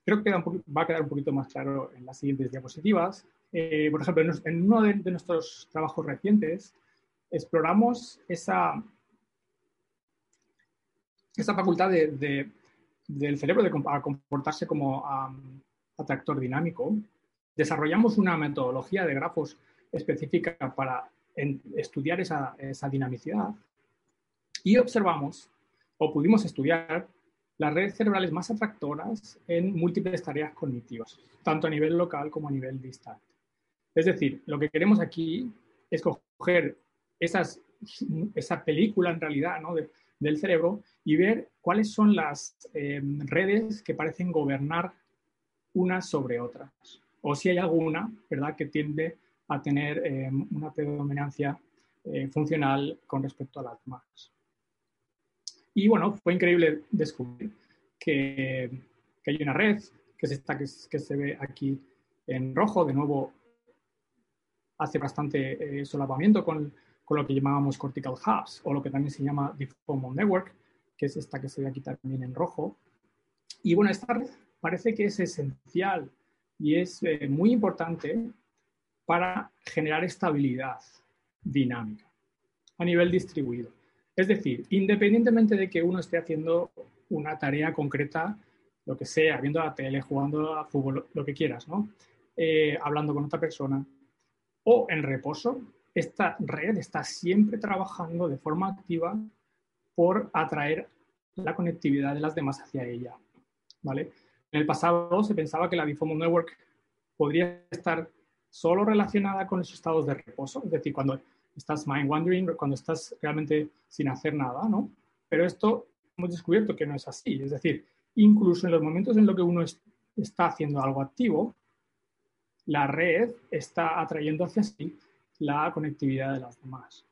Creo que va a quedar un poquito más claro en las siguientes diapositivas. Eh, por ejemplo, en uno de, nuestros trabajos recientes exploramos esa, esa facultad del cerebro de comportarse como atractor dinámico. Desarrollamos una metodología de grafos específica para estudiar esa, esa dinamicidad y observamos o pudimos estudiar las redes cerebrales más atractoras en múltiples tareas cognitivas, tanto a nivel local como a nivel distante. Es decir, lo que queremos aquí es coger esa película en realidad del cerebro y ver cuáles son las eh, redes que parecen gobernar unas sobre otras. O si hay alguna, ¿verdad?, que tiende a tener eh, una predominancia eh, funcional con respecto a las demás. Y bueno, fue increíble descubrir que, hay una red, que es esta que, se ve aquí en rojo, de nuevo hace bastante eh, solapamiento con, con, lo que llamábamos cortical hubs, o lo que también se llama default network, que es esta que se ve aquí también en rojo. Y bueno, esta red parece que es esencial y es eh, muy importante para generar estabilidad dinámica a nivel distribuido. Es decir, independientemente de que uno esté haciendo una tarea concreta, lo que sea, viendo la tele, jugando a fútbol, lo que quieras, ¿no? Eh, hablando con otra persona, o en reposo, esta red está siempre trabajando de forma activa por atraer la conectividad de las demás hacia ella. ¿vale? En el pasado se pensaba que la Default Network podría estar solo relacionada con los estados de reposo, es decir, cuando estás mind wandering, cuando estás realmente sin hacer nada, ¿no? Pero esto hemos descubierto que no es así. Es decir, incluso en los momentos en los que uno está haciendo algo activo, la red está atrayendo hacia sí la conectividad de las demás.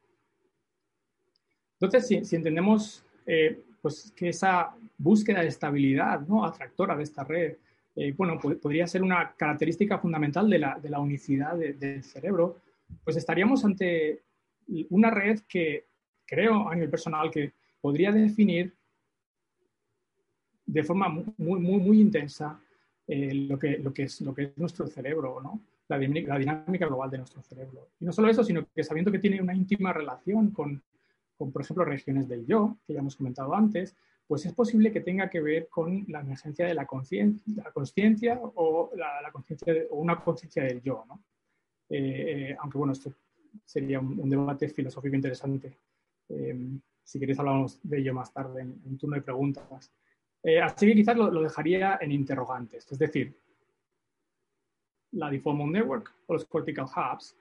Entonces, si, entendemos eh, pues que esa búsqueda de estabilidad ¿no? atractora de esta red, eh, bueno, podría ser una característica fundamental de la, unicidad del cerebro, pues estaríamos ante una red que creo a nivel personal que podría definir de forma muy, muy intensa eh, lo, que, lo, que es, lo que es nuestro cerebro, ¿no? la, la dinámica global de nuestro cerebro. Y no solo eso, sino que sabiendo que tiene una íntima relación con, con, por ejemplo, regiones del yo, que ya hemos comentado antes, pues es posible que tenga que ver con la emergencia de la conciencia o, la, la o una conciencia del yo. ¿no? Eh, eh, aunque bueno, esto sería un, debate filosófico interesante. si queréis hablamos de ello más tarde en, en turno de preguntas. Eh, así que quizás lo, dejaría en interrogantes, es decir, la Default Network o los Cortical Hubs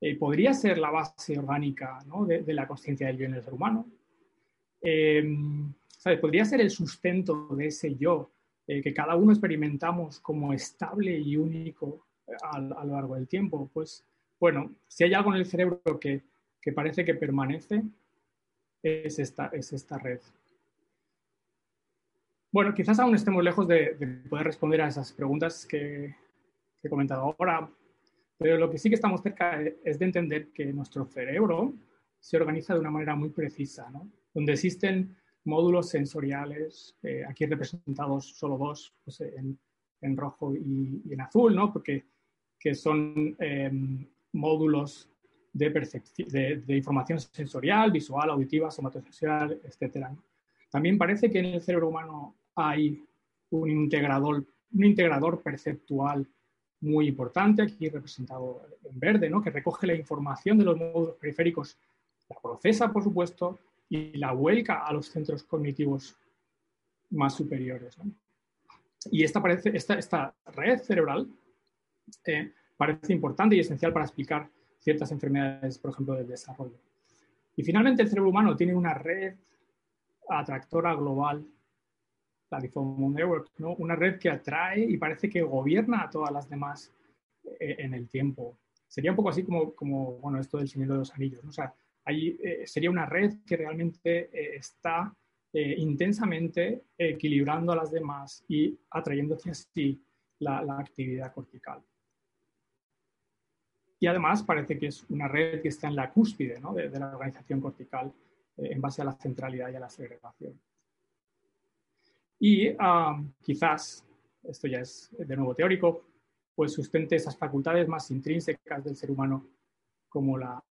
eh, podría ser la base orgánica de, la conciencia del yo en el ser humano. Em, Podría ser el sustento de ese yo eh, que cada uno experimentamos como estable y único a, lo largo del tiempo. Pues bueno, si hay algo en el cerebro que, que parece que permanece, es esta, es esta red. Bueno, quizás aún estemos lejos de, poder responder a esas preguntas que, he comentado ahora. Pero lo que sí que estamos cerca es de entender que nuestro cerebro se organiza de una manera muy precisa, donde existen módulos sensoriales, eh, aquí representados solo dos, pues, en, rojo y, en azul, porque que son em, módulos de, de, de, información sensorial, visual, auditiva, somatosensorial, etc. También parece que en el cerebro humano hay un integrador, un integrador perceptual muy importante, aquí representado en verde, ¿no? que recoge la información de los módulos periféricos, la procesa, por supuesto, y la vuelca a los centros cognitivos más superiores. Y esta, parece, esta, esta red cerebral eh, parece importante y esencial para explicar ciertas enfermedades, por ejemplo, del desarrollo. Y finalmente el cerebro humano tiene una red atractora global, la Default Network, ¿no? una red que atrae y parece que gobierna a todas las demás eh, en el tiempo. Sería un poco así como, como bueno, esto del Señor de los Anillos. ¿no? Sea, ahí eh, sería una red que realmente eh, está intensamente equilibrando a las demás y atrayendo hacia sí la, actividad cortical. Y además parece que es una red que está en la cúspide ¿no? de, la organización cortical en base a la centralidad y a la segregación. Y um, quizás, esto ya es de nuevo teórico, pues sustente esas facultades más intrínsecas del ser humano como la,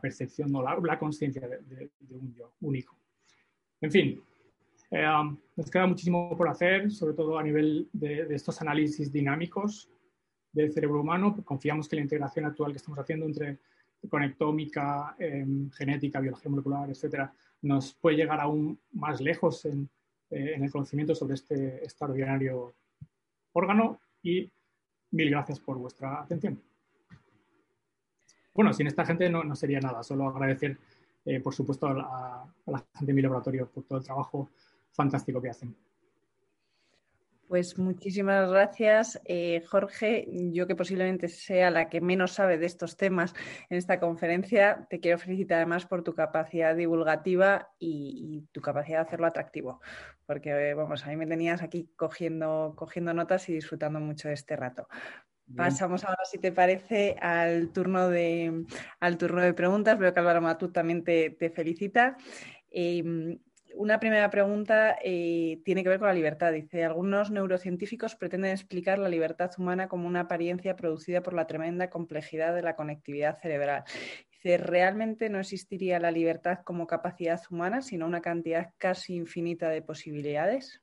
percepción o la, la conciencia de, un yo único. En fin, eh, um, nos queda muchísimo por hacer, sobre todo a nivel de, estos análisis dinámicos del cerebro humano. Confiamos que la integración actual que estamos haciendo entre conectómica, eh, genética, biología molecular, etcétera, nos puede llegar aún más lejos en, eh, en el conocimiento sobre este extraordinario órgano y mil gracias por vuestra atención. Bueno, sin esta gente no, sería nada, solo agradecer, eh, por supuesto, a a la gente de mi laboratorio por todo el trabajo fantástico que hacen. Pues muchísimas gracias, eh, Jorge. Yo que posiblemente sea la que menos sabe de estos temas en esta conferencia, te quiero felicitar además por tu capacidad divulgativa y, y tu capacidad de hacerlo atractivo, porque vamos, a mí me tenías aquí cogiendo, cogiendo notas y disfrutando mucho de este rato. Bien. Pasamos ahora, si te parece, al turno de, al turno de preguntas. Veo que Álvaro Matú también te, te felicita. Eh, una primera pregunta eh, tiene que ver con la libertad. Dice, algunos neurocientíficos pretenden explicar la libertad humana como una apariencia producida por la tremenda complejidad de la conectividad cerebral. Dice, ¿realmente no existiría la libertad como capacidad humana, sino una cantidad casi infinita de posibilidades?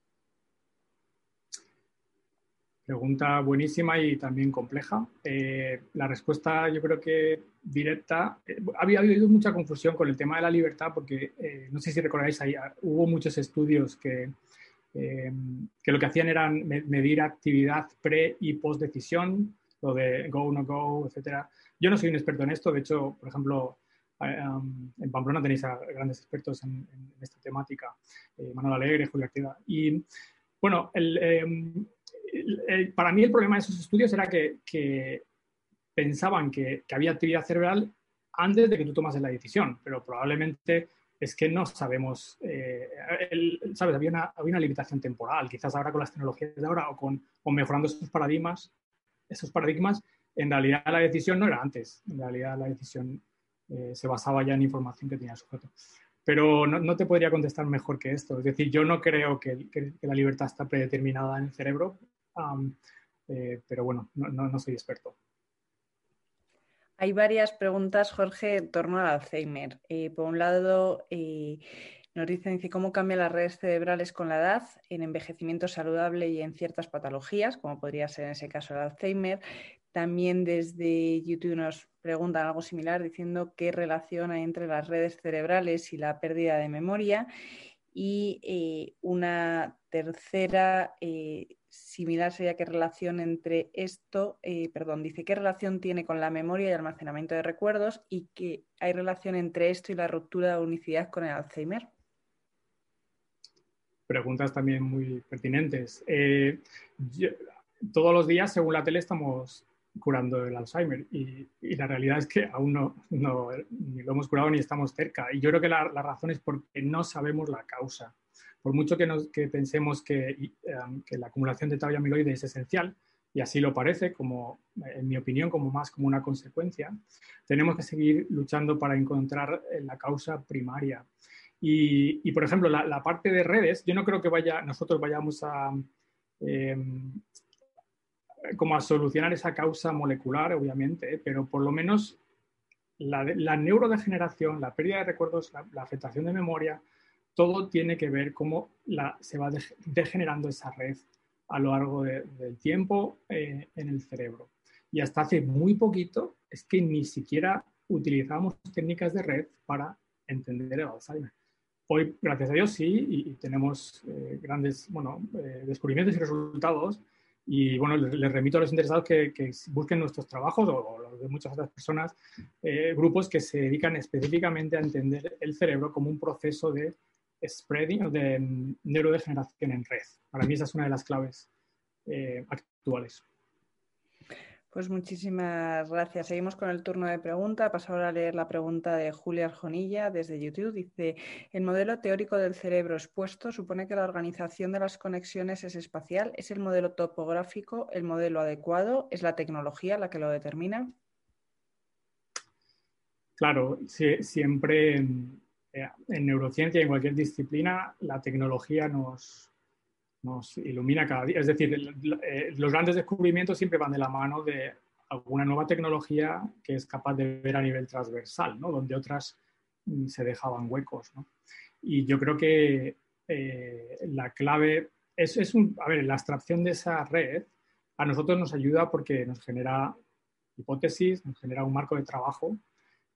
Pregunta buenísima y también compleja. Eh, la respuesta yo creo que directa, eh, había habido mucha confusión con el tema de la libertad porque eh, no sé si recordáis, ahí, ah, hubo muchos estudios que, eh, que lo que hacían era medir actividad pre y post decisión, lo de go, no go, etc. Yo no soy un experto en esto, de hecho, por ejemplo, um, en Pamplona tenéis a grandes expertos en, en esta temática, Manuel Alegre, Julio Artida. Y bueno, el, el, para mí el problema de esos estudios era que, pensaban que, había actividad cerebral antes de que tú tomases la decisión, pero probablemente es que no sabemos, eh, ¿sabes? Había una, limitación temporal, quizás ahora con las tecnologías de ahora o, con, mejorando esos paradigmas, esos paradigmas, en realidad la decisión no era antes, en realidad la decisión eh, se basaba ya en información que tenía el sujeto. Pero no, te podría contestar mejor que esto. Es decir, yo no creo que, que, que la libertad está predeterminada en el cerebro, eh, pero bueno, no, soy experto. Hay varias preguntas, Jorge, en torno al Alzheimer. Eh, por un lado, eh, nos dicen dice, cómo cambian las redes cerebrales con la edad en envejecimiento saludable y en ciertas patologías, como podría ser en ese caso el Alzheimer. También desde YouTube nos preguntan algo similar, diciendo qué relación hay entre las redes cerebrales y la pérdida de memoria. Y una tercera eh, similar sería qué relación entre esto, eh, perdón, dice qué relación tiene con la memoria y almacenamiento de recuerdos y que hay relación entre esto y la ruptura de unicidad con el Alzheimer. Preguntas también muy pertinentes. Eh, todos los días, según la tele, estamos curando el Alzheimer y, y la realidad es que aún no, no, ni lo hemos curado ni estamos cerca. Y yo creo que la, la razón es porque no sabemos la causa por mucho que, pensemos que, um, que, la acumulación de y amiloide es esencial, y así lo parece, como, en mi opinión, como más como una consecuencia, tenemos que seguir luchando para encontrar eh, la causa primaria. Y, por ejemplo, la, parte de redes, yo no creo que vaya, nosotros vayamos a, em, como a solucionar esa causa molecular, obviamente, pero por lo menos la, neurodegeneración, la pérdida de recuerdos, la, afectación de memoria, todo tiene que ver cómo se va degenerando esa red a lo largo del tiempo eh, en el cerebro. Y hasta hace muy poquito es que ni siquiera utilizamos técnicas de red para entender el Alzheimer. Hoy, gracias a Dios, sí, y, tenemos eh, grandes bueno, eh, descubrimientos y resultados. Y bueno, les, remito a los interesados que, busquen nuestros trabajos o, los de muchas otras personas, grupos que se dedican específicamente a entender el cerebro como un proceso de spreading o de neurodegeneración en red. Para mí esa es una de las claves eh, actuales. Pues muchísimas gracias. Seguimos con el turno de pregunta. Paso ahora a leer la pregunta de Julia Arjonilla desde YouTube. Dice, el modelo teórico del cerebro expuesto supone que la organización de las conexiones es espacial. ¿Es el modelo topográfico el modelo adecuado? ¿Es la tecnología la que lo determina? Claro, siempre en neurociencia y en cualquier disciplina, la tecnología nos, ilumina cada día. Es decir, eh, los grandes descubrimientos siempre van de la mano de alguna nueva tecnología que es capaz de ver a nivel transversal, ¿no? donde otras mm, se dejaban huecos. Y yo creo que eh, la clave es, ver, la abstracción de esa red a nosotros nos ayuda porque nos genera hipótesis, nos genera un marco de trabajo,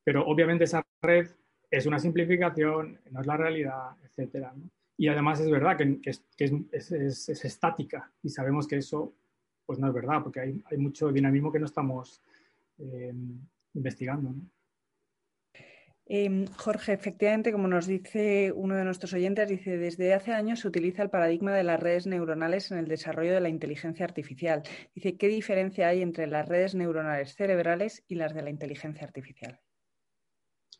pero obviamente esa red es una simplificación, no es la realidad, etc. Y además es verdad que, es, estática y sabemos que eso pues no es verdad, porque hay, mucho dinamismo que no estamos eh, investigando. Em, Jorge, efectivamente, como nos dice uno de nuestros oyentes, dice, desde hace años se utiliza el paradigma de las redes neuronales en el desarrollo de la inteligencia artificial. Dice, ¿qué diferencia hay entre las redes neuronales cerebrales y las de la inteligencia artificial?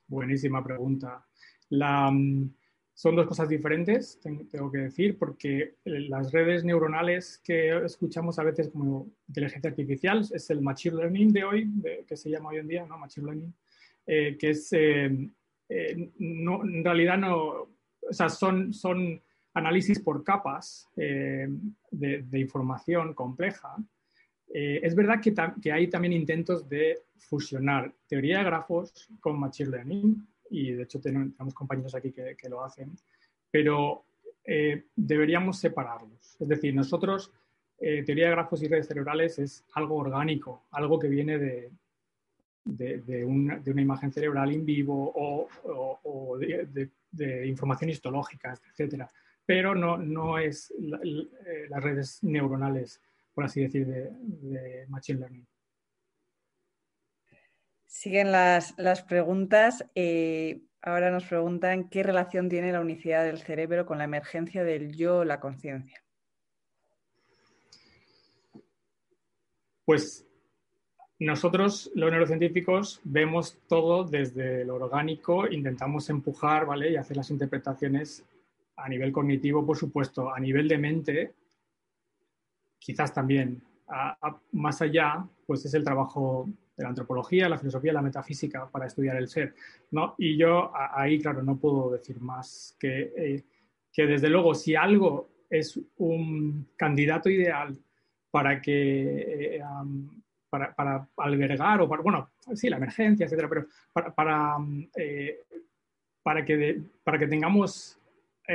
Buenísima pregunta. Mm, son dos cosas diferentes, tengo que decir, porque las redes neuronales que escuchamos a veces como inteligencia artificial es el machine learning de hoy, que se llama hoy en día, ¿no? Machine learning, eh, que es, eh, eh, no, en realidad no, o sea, son, son análisis por capas de, de, información compleja. Es verdad que, hay también intentos de fusionar teoría de grafos con Machine Learning, y de hecho tenemos compañeros aquí que, lo hacen, pero eh, deberíamos separarlos. Es decir, nosotros, eh, teoría de grafos y redes cerebrales es algo orgánico, algo que viene de, una, imagen cerebral in vivo o, de, información histológica, etc. Pero no, no es eh, las redes neuronales, por así decir, de Machine Learning. Siguen las, preguntas. Eh, ahora nos preguntan qué relación tiene la unicidad del cerebro con la emergencia del yo, la conciencia. Pues nosotros, los neurocientíficos, vemos todo desde lo orgánico, intentamos empujar ¿vale? y hacer las interpretaciones a nivel cognitivo, por supuesto, a nivel de mente, quizás también. más allá, pues es el trabajo de la antropología, la filosofía, la metafísica para estudiar el ser. ¿no? Y yo ahí, claro, no puedo decir más que, eh, que desde luego si algo es un candidato ideal para que eh, para, para, albergar o para, bueno, sí, la emergencia, etcétera, pero para, para, eh, para, que, para que tengamos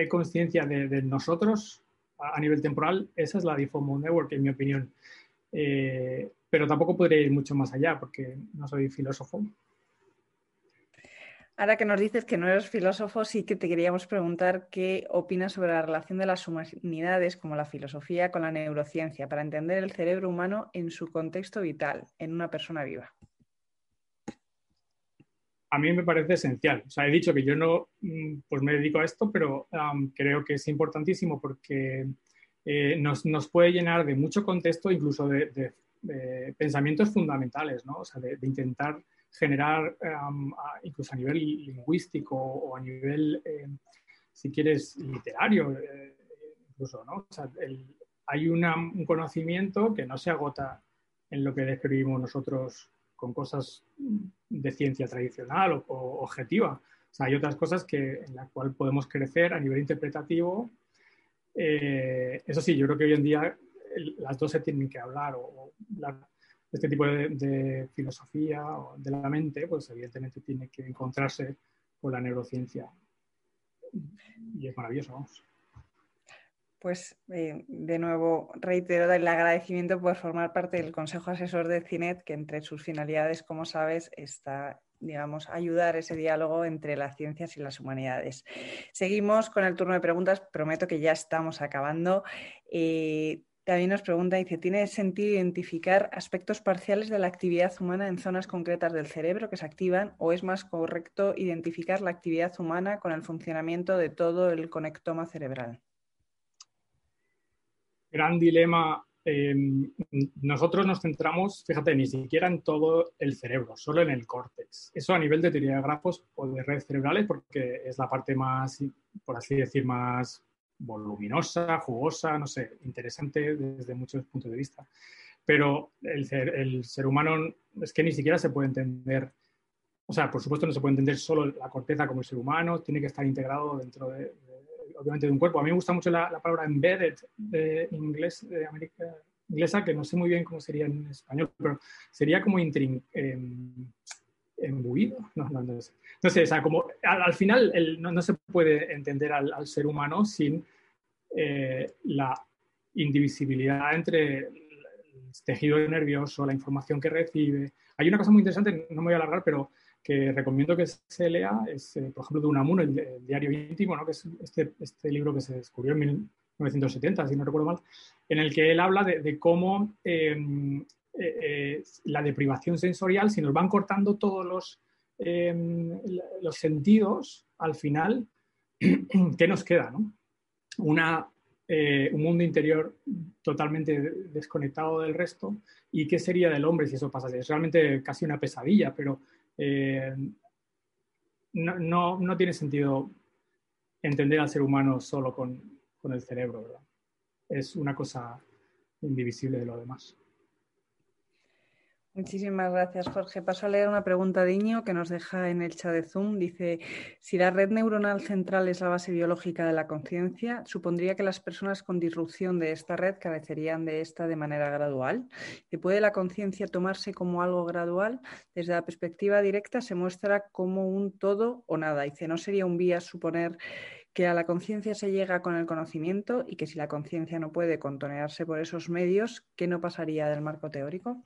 conciencia de, nosotros a, nivel temporal, esa es la Default Network, en mi opinión pero tampoco podría ir mucho más allá porque no soy filósofo. Ahora que nos dices que no eres filósofo, sí que te queríamos preguntar qué opinas sobre la relación de las humanidades, como la filosofía, con la neurociencia, para entender el cerebro humano en su contexto vital, en una persona viva. A mí me parece esencial. O sea, he dicho que yo no mm, pues me dedico a esto, pero creo que es importantísimo porque eh, nos, puede llenar de mucho contexto, incluso de, pensamientos fundamentales, ¿no? O sea, de, intentar generar, incluso a nivel lingüístico o a nivel, em, si quieres, literario, eh, incluso, ¿no? O sea, hay un conocimiento que no se agota en lo que describimos nosotros con cosas de ciencia tradicional o, objetiva. O sea, hay otras cosas que, en las cuales podemos crecer a nivel interpretativo. Eh, eso sí, yo creo que hoy en día las dos se tienen que hablar o, este tipo de, filosofía de la mente, pues evidentemente tiene que encontrarse con la neurociencia. Y es maravilloso. Pues eh, de nuevo reitero el agradecimiento por formar parte del Consejo Asesor de CINET, que entre sus finalidades, como sabes, está digamos, ayudar ese diálogo entre las ciencias y las humanidades. Seguimos con el turno de preguntas, prometo que ya estamos acabando. Eh, también nos pregunta, dice, ¿tiene sentido identificar aspectos parciales de la actividad humana en zonas concretas del cerebro que se activan o es más correcto identificar la actividad humana con el funcionamiento de todo el conectoma cerebral? Gran dilema. Em, nosotros nos centramos, fíjate, ni siquiera en todo el cerebro, solo en el córtex. Eso a nivel de teoría de grafos o de redes cerebrales, porque es la parte más, por así decir, más voluminosa, jugosa, no sé, interesante desde muchos puntos de vista. Pero el, el ser humano es que ni siquiera se puede entender o sea, por supuesto no se puede entender solo la corteza como el ser humano, tiene que estar integrado dentro de, obviamente de un cuerpo. A mí me gusta mucho la, palabra embedded de inglés, de América inglesa, que no sé muy bien cómo sería en español, pero sería como intrin, em, embuido. No, no, no, sé. no, sé. o sea, como al, final no, se puede entender al, ser humano sin eh, la indivisibilidad entre el tejido nervioso, la información que recibe. Hay una cosa muy interesante, no me voy a alargar, pero que recomiendo que se lea es, eh, por ejemplo, de Unamuno, el, el, diario íntimo, ¿no? que es este, este, libro que se descubrió en 1970, si no recuerdo mal, en el que él habla de, cómo em, eh, eh, la deprivación sensorial, si nos van cortando todos los, em, los sentidos, al final, ¿qué nos queda? No? Una, un mundo interior totalmente desconectado del resto. ¿Y qué sería del hombre si eso pasase? Es realmente casi una pesadilla, pero eh, no, no, tiene sentido entender al ser humano solo con, con el cerebro, ¿verdad? Es una cosa indivisible de lo demás. Muchísimas gracias, Jorge. Paso a leer una pregunta de Iño que nos deja en el chat de Zoom. Dice, si la red neuronal central es la base biológica de la conciencia, supondría que las personas con disrupción de esta red carecerían de esta de manera gradual. ¿Y puede la conciencia tomarse como algo gradual? Desde la perspectiva directa se muestra como un todo o nada. Dice, ¿no sería un vía suponer que a la conciencia se llega con el conocimiento y que si la conciencia no puede contonearse por esos medios, ¿qué no pasaría del marco teórico?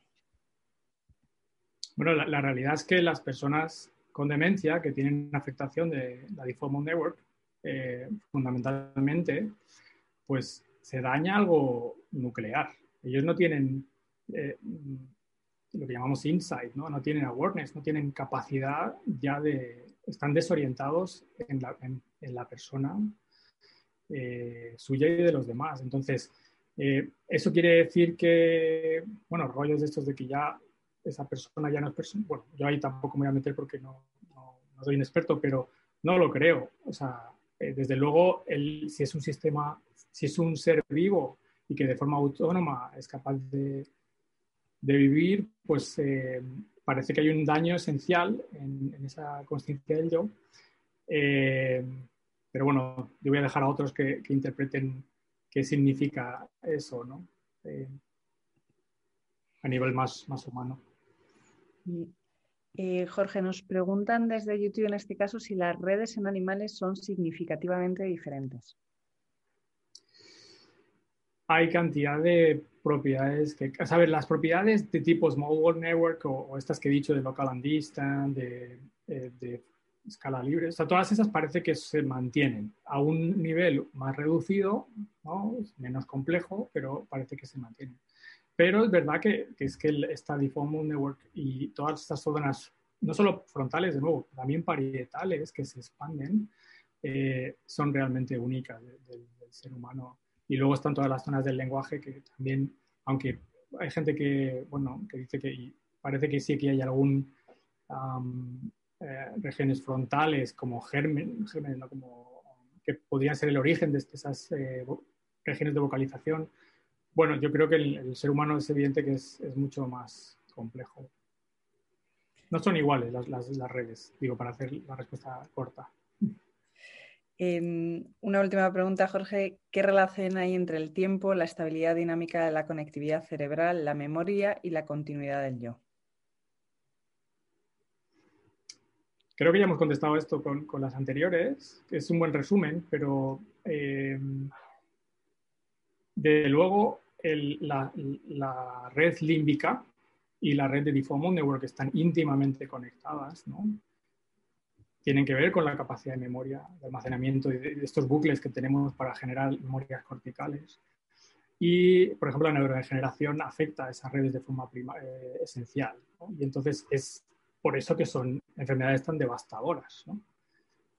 Bueno, la, realidad es que las personas con demencia que tienen afectación de la Default Network, eh, fundamentalmente, pues se daña algo nuclear. Ellos no tienen eh, lo que llamamos insight, ¿no? no tienen awareness, no tienen capacidad ya de, están desorientados en la, persona eh, suya y de los demás. Entonces, eso quiere decir que, bueno, rollos de estos de que ya esa persona ya no es persona. Bueno, yo ahí tampoco me voy a meter porque no, no, soy un experto, pero no lo creo. O sea, eh, desde luego, el, si es un sistema, si es un ser vivo y que de forma autónoma es capaz de, de vivir, pues eh, parece que hay un daño esencial en, esa conciencia del yo. Eh, pero bueno, yo voy a dejar a otros que, que interpreten qué significa eso, ¿no? a nivel más, más humano. Eh, Jorge, nos preguntan desde YouTube en este caso si las redes en animales son significativamente diferentes. Hay cantidad de propiedades que, a saber, las propiedades de tipo Small World Network o, estas que he dicho de Local and Distant, de, eh, escala libre, o sea, todas esas parece que se mantienen a un nivel más reducido, menos complejo, pero parece que se mantienen. Pero es verdad que, es que esta Default Network y todas estas zonas, no solo frontales, de nuevo, también parietales que se expanden, eh, son realmente únicas del, ser humano. Y luego están todas las zonas del lenguaje que también, aunque hay gente que, bueno, que dice que parece que sí que hay algún eh, regiones frontales como gérmenes, como, que podrían ser el origen de esas eh, regiones de vocalización, bueno, yo creo que el, ser humano es evidente que es, mucho más complejo. No son iguales las, redes, digo, para hacer la respuesta corta. una última pregunta, Jorge. ¿Qué relación hay entre el tiempo, la estabilidad dinámica de la conectividad cerebral, la memoria y la continuidad del yo? Creo que ya hemos contestado esto con, las anteriores, es un buen resumen, pero eh, de luego la, red límbica y la red de Diffomo Network están íntimamente conectadas, ¿no? Tienen que ver con la capacidad de memoria, de almacenamiento y de, estos bucles que tenemos para generar memorias corticales. Y, por ejemplo, la neurodegeneración afecta a esas redes de forma eh, esencial. Y entonces es por eso que son enfermedades tan devastadoras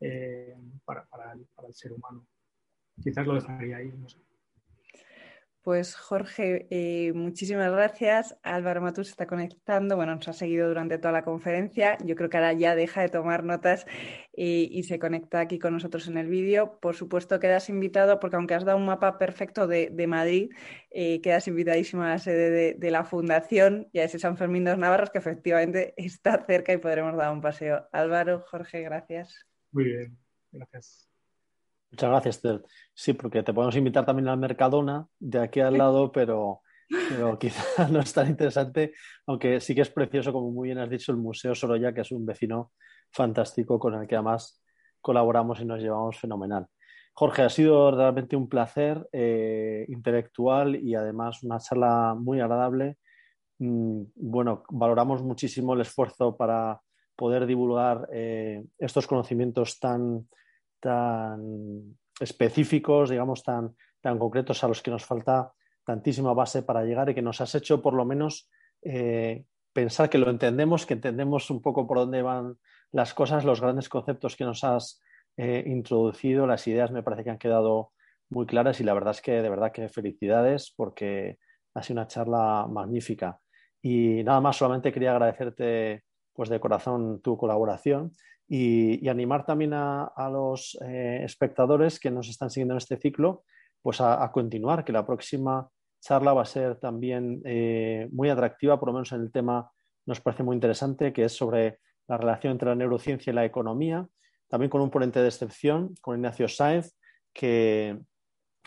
eh, para, el, ser humano. Quizás lo dejaría ahí, no sé. Pues Jorge, eh, muchísimas gracias. Álvaro Matus se está conectando, bueno, nos ha seguido durante toda la conferencia. Yo creo que ahora ya deja de tomar notas y, se conecta aquí con nosotros en el vídeo. Por supuesto, quedas invitado, porque aunque has dado un mapa perfecto de, Madrid, eh, quedas invitadísimo a la sede de, la Fundación y a ese San Fermín de los Navarros, que efectivamente está cerca y podremos dar un paseo. Álvaro, Jorge, gracias. Muy bien, gracias. Muchas gracias, Esther. Sí, porque te podemos invitar también al Mercadona de aquí al lado, pero, pero quizás no es tan interesante, aunque sí que es precioso, como muy bien has dicho, el Museo Sorolla, que es un vecino fantástico con el que además colaboramos y nos llevamos fenomenal. Jorge, ha sido realmente un placer eh, intelectual y además una charla muy agradable. Mm, bueno, valoramos muchísimo el esfuerzo para poder divulgar eh, estos conocimientos tan tan específicos, digamos, tan, tan concretos a los que nos falta tantísima base para llegar y que nos has hecho por lo menos eh, pensar que lo entendemos, que entendemos un poco por dónde van las cosas, los grandes conceptos que nos has eh, introducido, las ideas me parece que han quedado muy claras y la verdad es que de verdad que felicidades porque ha sido una charla magnífica. Y nada más, solamente quería agradecerte pues de corazón tu colaboración y, animar también a, los eh, espectadores que nos están siguiendo en este ciclo pues a, continuar, que la próxima charla va a ser también eh, muy atractiva, por lo menos en el tema nos parece muy interesante, que es sobre la relación entre la neurociencia y la economía, también con un ponente de excepción, con Ignacio Sáenz, que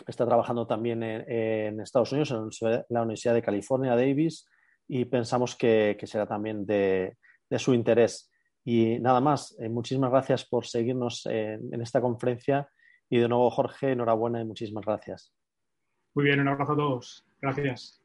está trabajando también en, Estados Unidos, en la Universidad de California, Davis, y pensamos que, será también de su interés. Y nada más, eh, muchísimas gracias por seguirnos en, esta conferencia y de nuevo Jorge, enhorabuena y muchísimas gracias. Muy bien, un abrazo a todos. Gracias.